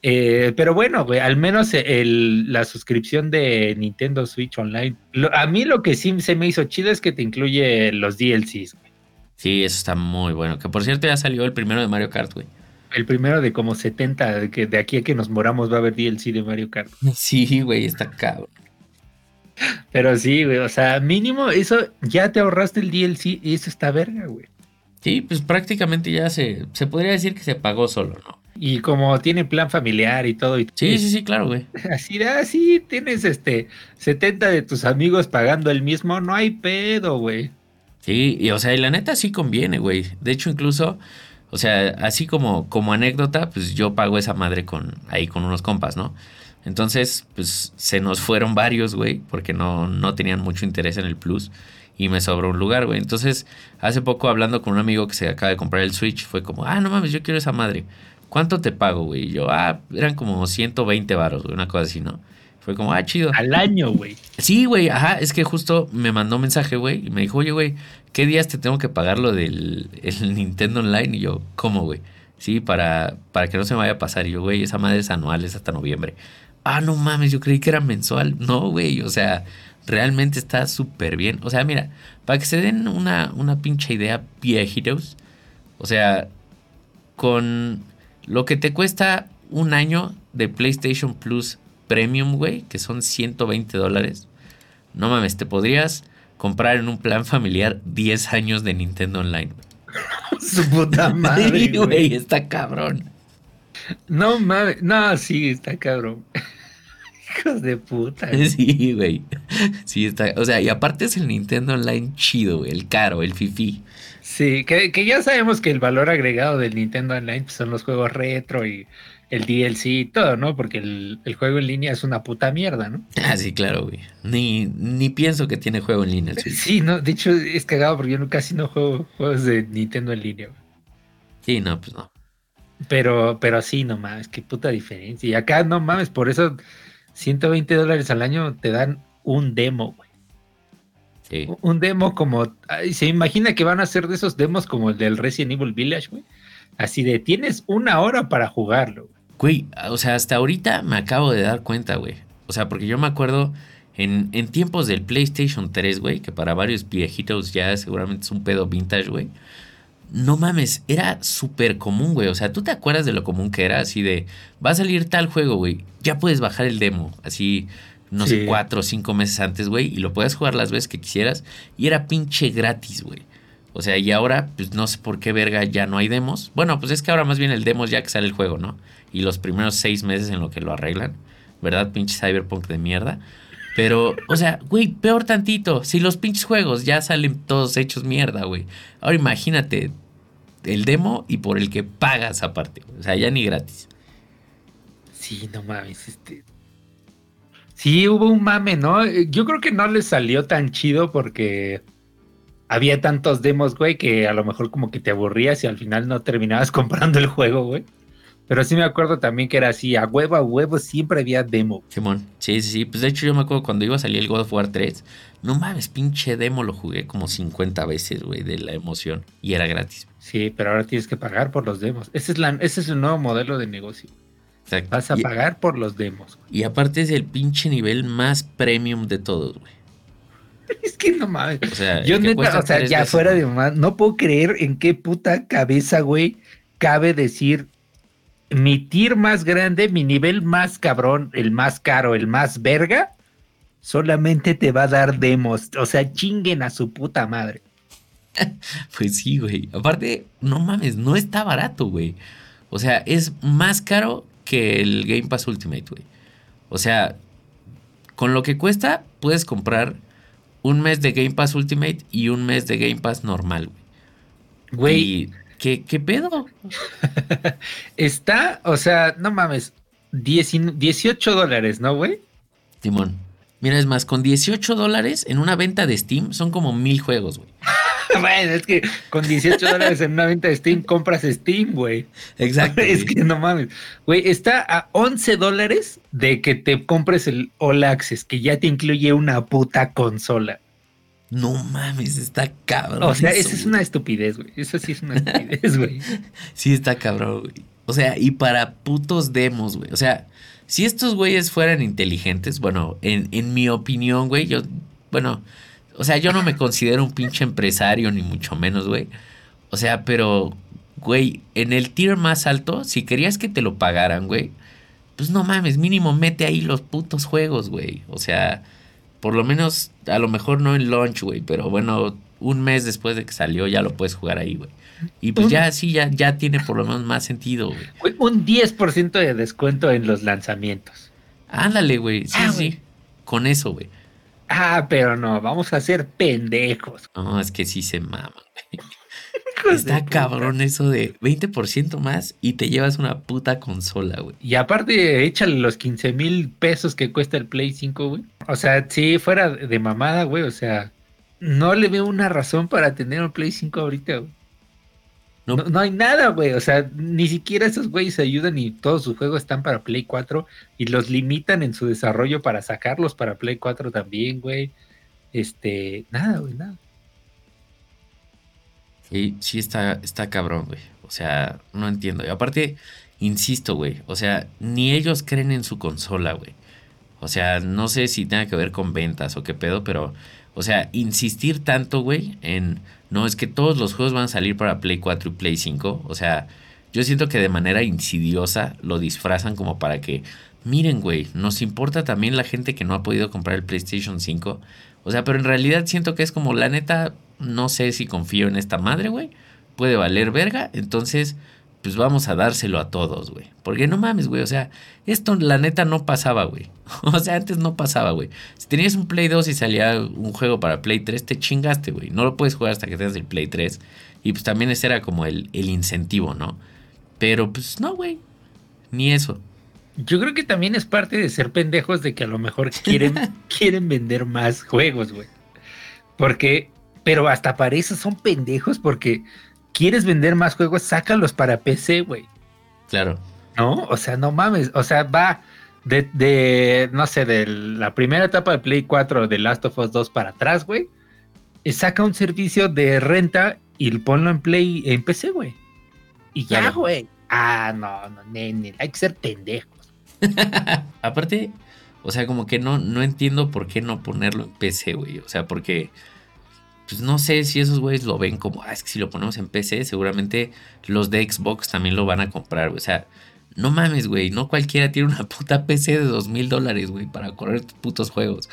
Eh, pero bueno, güey, al menos la suscripción de Nintendo Switch Online. a mí lo que sí se me hizo chido es que te incluye los DLCs, güey. Sí, eso está muy bueno. Que por cierto ya salió el primero de Mario Kart, güey. El primero de como 70, de que de aquí a que nos moramos va a haber DLC de Mario Kart. Sí, güey, está cabrón. Pero sí, güey, o sea, mínimo eso ya te ahorraste el DLC y eso está verga, güey. Sí, pues prácticamente ya se, se podría decir que se pagó solo, ¿no? Y como tiene plan familiar y todo. Y sí, sí, sí, claro, güey. Así, así ah, tienes este 70 de tus amigos pagando el mismo, no hay pedo, güey. Sí, y o sea, y la neta sí conviene, güey. De hecho, incluso, o sea, así como, como anécdota, pues yo pago esa madre con ahí con unos compas, ¿no? Entonces, pues se nos fueron varios, güey, porque no, no tenían mucho interés en el plus y me sobró un lugar, güey. Entonces, hace poco hablando con un amigo que se acaba de comprar el Switch, fue como, ah, no mames, yo quiero esa madre. ¿cuánto te pago, güey? Y yo, ah, eran como 120 varos, güey, una cosa así, ¿no? Fue como, ah, chido. Al año, güey. Sí, güey, ajá, es que justo me mandó un mensaje, güey, y me dijo, oye, güey, ¿qué días te tengo que pagar lo del Nintendo Online? Y yo, ¿cómo, güey? Sí, para, para que no se me vaya a pasar. Y yo, güey, esa madre es anual, es hasta noviembre. Ah, no mames, yo creí que era mensual. No, güey, o sea, realmente está súper bien. O sea, mira, para que se den una, una pinche idea, viejitos, o sea, con lo que te cuesta un año de PlayStation Plus Premium, güey, que son 120 dólares. No mames, te podrías comprar en un plan familiar 10 años de Nintendo Online. Su puta madre. güey, está cabrón. No mames, no, sí, está cabrón. Hijos de puta. Sí, güey. Sí, está. O sea, y aparte es el Nintendo Online chido, güey, el caro, el fifi. Sí, que, ya sabemos que el valor agregado del Nintendo Online pues, son los juegos retro y el DLC y todo, ¿no? Porque el, juego en línea es una puta mierda, ¿no? Ah, sí, claro, güey. Ni, ni pienso que tiene juego en línea. Sí, no, de hecho es cagado porque yo casi no juego juegos de Nintendo en línea. Sí, no, pues no. Pero, pero sí, no mames, qué puta diferencia. Y acá no mames, por eso 120 dólares al año te dan un demo, güey. Un demo como. Se imagina que van a ser de esos demos como el del Resident Evil Village, güey. Así de tienes una hora para jugarlo. Güey, o sea, hasta ahorita me acabo de dar cuenta, güey. O sea, porque yo me acuerdo En, en tiempos del PlayStation 3, güey, que para varios viejitos ya seguramente es un pedo vintage, güey. No mames, era súper común, güey. O sea, ¿tú te acuerdas de lo común que era? Así de, va a salir tal juego, güey. Ya puedes bajar el demo. Así, no sé, cuatro o cinco meses antes, güey. Y lo puedes jugar las veces que quisieras. Y era pinche gratis, güey. O sea, y ahora, pues no sé por qué verga ya no hay demos. Bueno, pues es que ahora más bien el demo es ya que sale el juego, ¿no? Y los primeros seis meses en lo que lo arreglan. ¿Verdad? Pinche cyberpunk de mierda. Pero, o sea, güey, peor tantito. Si los pinches juegos ya salen todos hechos mierda, güey. Ahora imagínate el demo y por el que pagas aparte. O sea, ya ni gratis. Sí, no mames, este. Sí, hubo un mame, ¿no? Yo creo que no les salió tan chido porque había tantos demos, güey, que a lo mejor como que te aburrías y al final no terminabas comprando el juego, güey. Pero sí me acuerdo también que era así, a huevo a huevo siempre había demo. Simón, sí, sí, sí. Pues de hecho yo me acuerdo cuando iba a salir el God of War 3, no mames, pinche demo lo jugué como 50 veces, güey, de la emoción. Y era gratis. Sí, pero ahora tienes que pagar por los demos. Ese es, la, ese es el nuevo modelo de negocio. Exacto. Vas a pagar por los demos. Y aparte es el pinche nivel más premium de todos, güey. Es que no mames. O sea, yo neta, o sea, ya fuera de más, no puedo creer en qué puta cabeza, güey, cabe decir mi tier más grande, mi nivel más cabrón, el más caro, el más verga, solamente te va a dar demos. O sea, chinguen a su puta madre. pues sí, güey. Aparte, no mames, no está barato, güey. O sea, es más caro que el Game Pass Ultimate, güey. O sea, con lo que cuesta, puedes comprar un mes de Game Pass Ultimate y un mes de Game Pass normal, güey. ¿Qué, ¿qué, pedo? Está, o sea, no mames, 18 dólares, ¿no, güey? Timón. Mira, es más, con 18 dólares en una venta de Steam son como mil juegos, güey. bueno, es que con 18 dólares en una venta de Steam compras Steam, güey. Exacto. Es que no mames. Güey, está a 11 dólares de que te compres el All Access, que ya te incluye una puta consola. No mames, está cabrón. O sea, eso, es una estupidez, güey. Eso sí es una estupidez, güey. sí, está cabrón, güey. O sea, y para putos demos, güey. O sea, si estos güeyes fueran inteligentes, bueno, en, en mi opinión, güey, yo, bueno, o sea, yo no me considero un pinche empresario, ni mucho menos, güey. O sea, pero, güey, en el tier más alto, si querías que te lo pagaran, güey, pues no mames, mínimo mete ahí los putos juegos, güey. O sea, por lo menos, a lo mejor no en launch, güey, pero bueno, un mes después de que salió ya lo puedes jugar ahí, güey. Y pues ya sí, ya, ya tiene por lo menos más sentido, güey. Un 10% de descuento en los lanzamientos. Ándale, güey. Sí, ah, sí. Con eso, güey. Ah, pero no, vamos a ser pendejos. No, es que sí se maman. Está cabrón eso de 20% más y te llevas una puta consola, güey. Y aparte, échale los 15 mil pesos que cuesta el Play 5, güey. O sea, si fuera de mamada, güey. O sea, no le veo una razón para tener un Play 5 ahorita, güey. No, hay nada, güey. O sea, ni siquiera esos güeyes ayudan y todos sus juegos están para Play 4 y los limitan en su desarrollo para sacarlos para Play 4 también, güey. Este, nada, güey, nada. Sí, sí está, está cabrón, güey. O sea, no entiendo. Y aparte, insisto, güey. O sea, ni ellos creen en su consola, güey. O sea, no sé si tenga que ver con ventas o qué pedo, pero, o sea, insistir tanto, güey, en no, es que todos los juegos van a salir para Play 4 y Play 5. O sea, yo siento que de manera insidiosa lo disfrazan como para que, miren, güey, nos importa también la gente que no ha podido comprar el PlayStation 5. O sea, pero en realidad siento que es como, la neta, no sé si confío en esta madre, güey. Puede valer verga. Entonces, pues vamos a dárselo a todos, güey. Porque no mames, güey. O sea, esto la neta no pasaba, güey. O sea, antes no pasaba, güey. Si tenías un Play 2 y salía un juego para Play 3, te chingaste, güey. No lo puedes jugar hasta que tengas el Play 3. Y pues también ese era como el, el incentivo, ¿no? Pero pues no, güey. Ni eso. Yo creo que también es parte de ser pendejos de que a lo mejor quieren, quieren vender más juegos, güey. Porque, pero hasta para eso son pendejos porque quieres vender más juegos, sácalos para PC, güey. Claro. ¿No? O sea, no mames. O sea, va de, no sé, de la primera etapa de Play 4 de Last of Us 2 para atrás, güey. Saca un servicio de renta y ponlo en Play, en PC, güey. Y ya, güey. Ah, no, no, nene, hay que ser pendejos. Aparte, O sea, como que no, no entiendo por qué no ponerlo en PC, güey. O sea, porque pues no sé si esos güeyes lo ven como, ah, es que si lo ponemos en PC, seguramente los de Xbox también lo van a comprar, güey. O sea, no mames, güey, no cualquiera tiene una puta PC de dos mil dólares, güey, para correr putos juegos.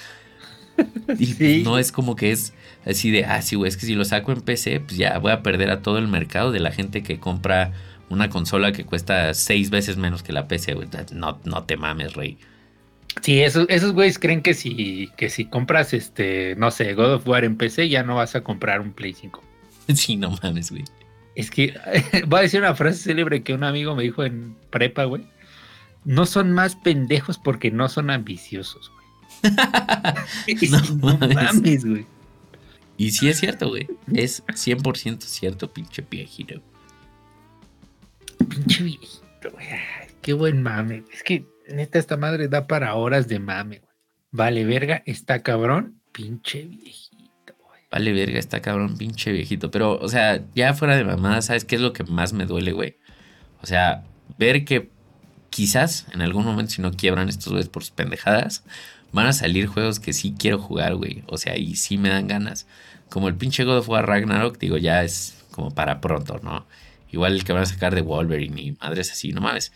Y no es como que es así de, ah, sí, güey, es que si lo saco en PC, pues ya voy a perder a todo el mercado de la gente que compra una consola que cuesta seis veces menos que la PC, güey. No, no te mames, rey. Sí, esos, esos güeyes creen que si, que si compras, este, no sé, God of War en PC, ya no vas a comprar un Play 5. Sí, no mames, güey. Es que voy a decir una frase célebre que un amigo me dijo en prepa, güey. No son más pendejos porque no son ambiciosos, güey. no, mames, güey. Y sí es cierto, güey. Es 100% cierto, pinche viejito. Pinche viejito, güey. Qué buen mame. Es que neta, esta madre da para horas de mame, güey. Vale, verga, está cabrón, pinche viejito, güey. Vale, verga, está cabrón, pinche viejito. Pero, o sea, ya fuera de mamada, ¿sabes qué es lo que más me duele, güey? O sea, ver que quizás en algún momento, si no quiebran estos güeyes por sus pendejadas, van a salir juegos que sí quiero jugar, güey. O sea, y sí me dan ganas. Como el pinche God of War Ragnarok, digo, ya es como para pronto, ¿no? Igual el que van a sacar de Wolverine y madres así, no mames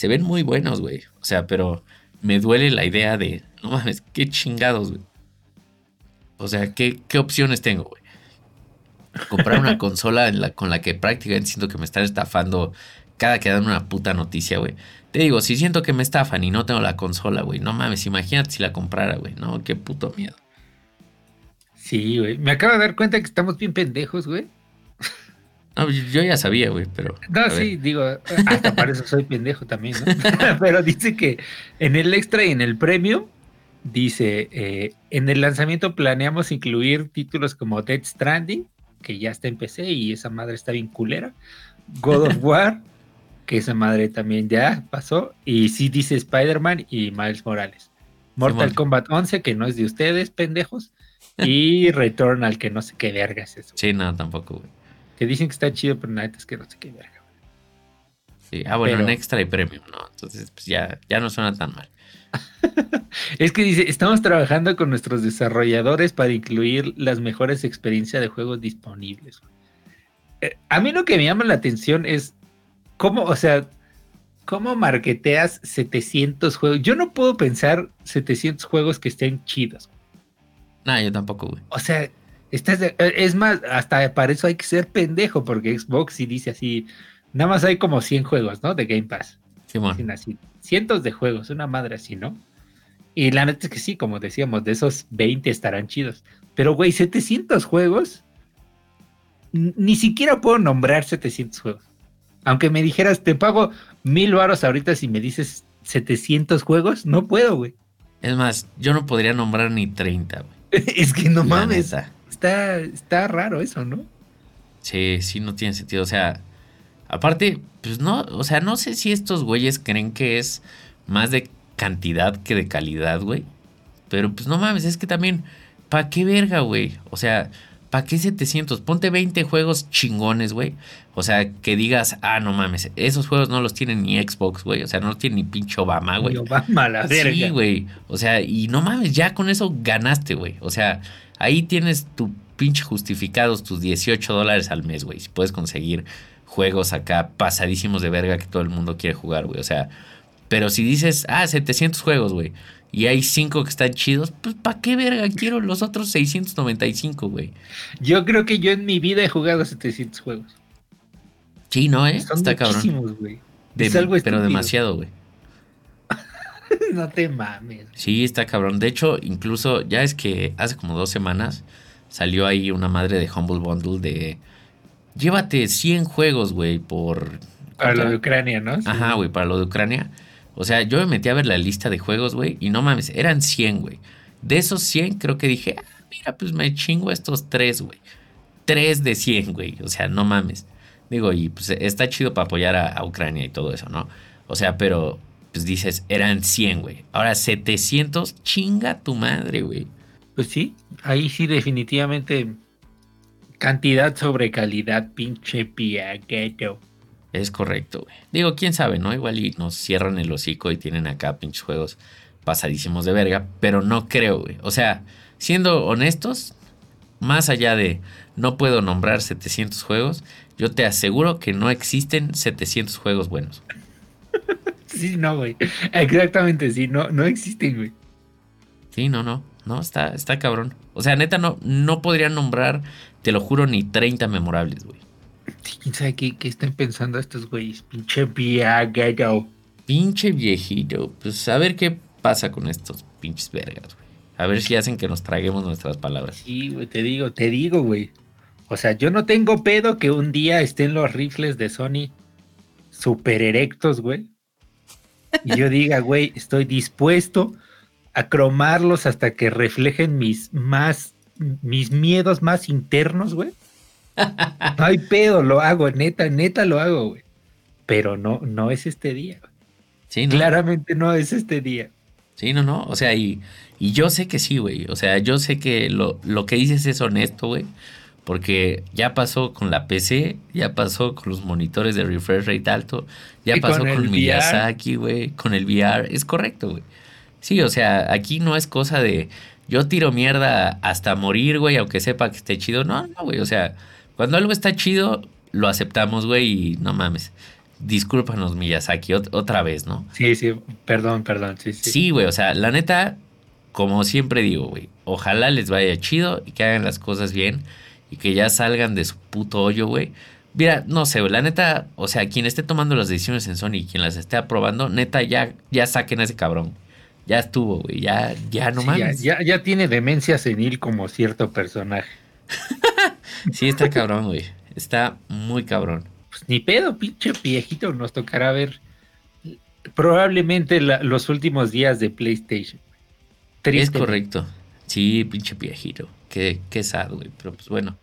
se ven muy buenos, güey. O sea, pero me duele la idea de, no mames, qué chingados, güey. O sea, ¿qué, qué opciones tengo, güey? Comprar una consola con la que prácticamente siento que me están estafando cada que dan una puta noticia, güey. Te digo, si siento que me estafan y no tengo la consola, güey, no mames, imagínate si la comprara, güey. No, qué puto miedo. Sí, güey. Me acabo de dar cuenta que estamos bien pendejos, güey. Pues, yo ya sabía, güey, pero. No, sí, digo, hasta para eso soy pendejo también, ¿no? pero dice que en el extra y en el premium, dice: eh, en el lanzamiento planeamos incluir títulos como Dead Stranding, que ya está en PC y esa madre está bien culera. God of War, que esa madre también ya pasó. Y sí dice Spider-Man y Miles Morales. Mortal Kombat 11, que no es de ustedes, pendejos. Y Returnal, que no sé qué verga es eso. Sí, no, tampoco, güey. Que dicen que está chido, pero nada es que no sé qué verga. Sí, ah, bueno, en extra y premium, ¿no? Entonces, pues ya, ya no suena tan mal. es que dice, estamos trabajando con nuestros desarrolladores para incluir las mejores experiencias de juegos disponibles. Eh, a mí lo que me llama la atención es cómo, o sea, cómo marketeas 700 juegos. Yo no puedo pensar 700 juegos que estén chidos. No, yo tampoco, güey. O sea, eh, es más, hasta para eso hay que ser pendejo, porque Xbox sí dice así, nada más hay como 100 juegos, ¿no? De Game Pass. Sí, así, cientos de juegos, una madre así, ¿no? Y la neta es que sí, como decíamos, de esos 20 estarán chidos. Pero, güey, 700 juegos, ni siquiera puedo nombrar 700 juegos. Aunque me dijeras, te pago mil varos ahorita si me dices 700 juegos, no puedo, güey. Es más, yo no podría nombrar ni 30, güey. es que no mames está, está raro eso, ¿no? Sí, sí, no tiene sentido. O sea, aparte, pues no, o sea, no sé si estos güeyes creen que es más de cantidad que de calidad, güey. Pero pues no mames, es que también, ¿pa' qué verga, güey? O sea, ¿pa' qué 700? Ponte 20 juegos chingones, güey. O sea, que digas, ah, no mames, esos juegos no los tiene ni Xbox, güey. O sea, no los tiene ni pinche Obama, güey. Obama, la verga. Sí, güey. O sea, y no mames, ya con eso ganaste, güey. O sea, Ahí tienes tu pinche justificados, tus 18 dólares al mes, güey. Si puedes conseguir juegos acá pasadísimos de verga que todo el mundo quiere jugar, güey. O sea, pero si dices, ah, 700 juegos, güey, y hay 5 que están chidos, pues ¿para qué verga quiero los otros 695, güey? Yo creo que yo en mi vida he jugado 700 juegos. Sí, no, ¿eh? Está cabrón. Güey. pero demasiado, güey. no te mames. Sí, está cabrón. De hecho, incluso ya es que hace como dos semanas salió ahí una madre de Humble Bundle de... Llévate 100 juegos, güey, por... Para lo de Ucrania, ¿no? Ajá, güey, para lo de Ucrania. O sea, yo me metí a ver la lista de juegos, güey, y no mames, eran 100, güey. De esos 100 creo que dije, ah, mira, pues me chingo estos 3, güey. 3 de 100, güey. O sea, no mames. Digo, y pues está chido para apoyar a Ucrania y todo eso, ¿no? O sea, pero pues dices, eran 100, güey. Ahora 700, chinga tu madre, güey. Pues sí, ahí sí definitivamente cantidad sobre calidad, pinche piagueto. Es correcto, güey. Digo, quién sabe, ¿no? Igual y nos cierran el hocico y tienen acá pinches juegos pasadísimos de verga, pero no creo, güey. O sea, siendo honestos, más allá de no puedo nombrar 700 juegos, yo te aseguro que no existen 700 juegos buenos. Sí, no, güey. Exactamente, sí, no, no existen, güey. Sí, no, no, no, está, está cabrón. O sea, neta, no, no podría nombrar, te lo juro, ni 30 memorables, güey. ¿Quién sabe qué, qué están pensando estos güeyes? Pinche viejito. Pinche viejito. Pues a ver qué pasa con estos pinches vergas, güey. A ver si hacen que nos traguemos nuestras palabras. Sí, güey, te digo, te digo, güey. O sea, yo no tengo pedo que un día estén los rifles de Sony super erectos, güey. Y yo diga, güey, estoy dispuesto a cromarlos hasta que reflejen mis más, mis miedos más internos, güey. No hay pedo, lo hago, neta, neta lo hago, güey. Pero no, no es este día. Sí, ¿no? Claramente no es este día. Sí, no, no. O sea, y, y yo sé que sí, güey. O sea, yo sé que lo, lo que dices es honesto, güey. Porque ya pasó con la PC, ya pasó con los monitores de refresh rate alto, ya Y pasó con con, el Miyazaki, güey, con el VR. Es correcto, güey. Sí, o sea, aquí no es cosa de yo tiro mierda hasta morir, güey, aunque sepa que esté chido. No, no, güey. O sea, cuando algo está chido, lo aceptamos, güey, y no mames. Discúlpanos, Miyazaki, ot- otra vez, ¿no? Sí, sí, perdón, perdón. Sí, sí. Sí, güey, o sea, la neta, como siempre digo, güey, ojalá les vaya chido y que hagan las cosas bien y que ya salgan de su puto hoyo, güey. Mira, no sé, güey, la neta, o sea, quien esté tomando las decisiones en Sony y quien las esté aprobando, neta, ya, ya saquen a ese cabrón. Ya estuvo, güey, ya, ya no Sí, ya, mames. ya, ya tiene demencia senil como cierto personaje. Sí, está cabrón, güey. Está muy cabrón. Pues ni pedo, pinche viejito, nos tocará ver probablemente la- los últimos días de PlayStation. Es correcto. Sí, pinche viejito. Qué, qué sad, güey. Pero pues bueno,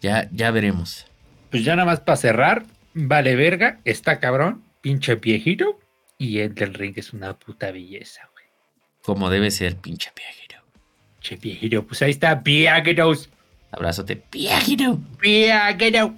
ya, ya veremos. Pues ya nada más para cerrar, vale verga, está cabrón, pinche viejito, y Elden Ring es una puta belleza, güey. Como debe ser, pinche viejito. Pinche viejito, pues ahí está, viejitos, Abrazote, viejito. viejito.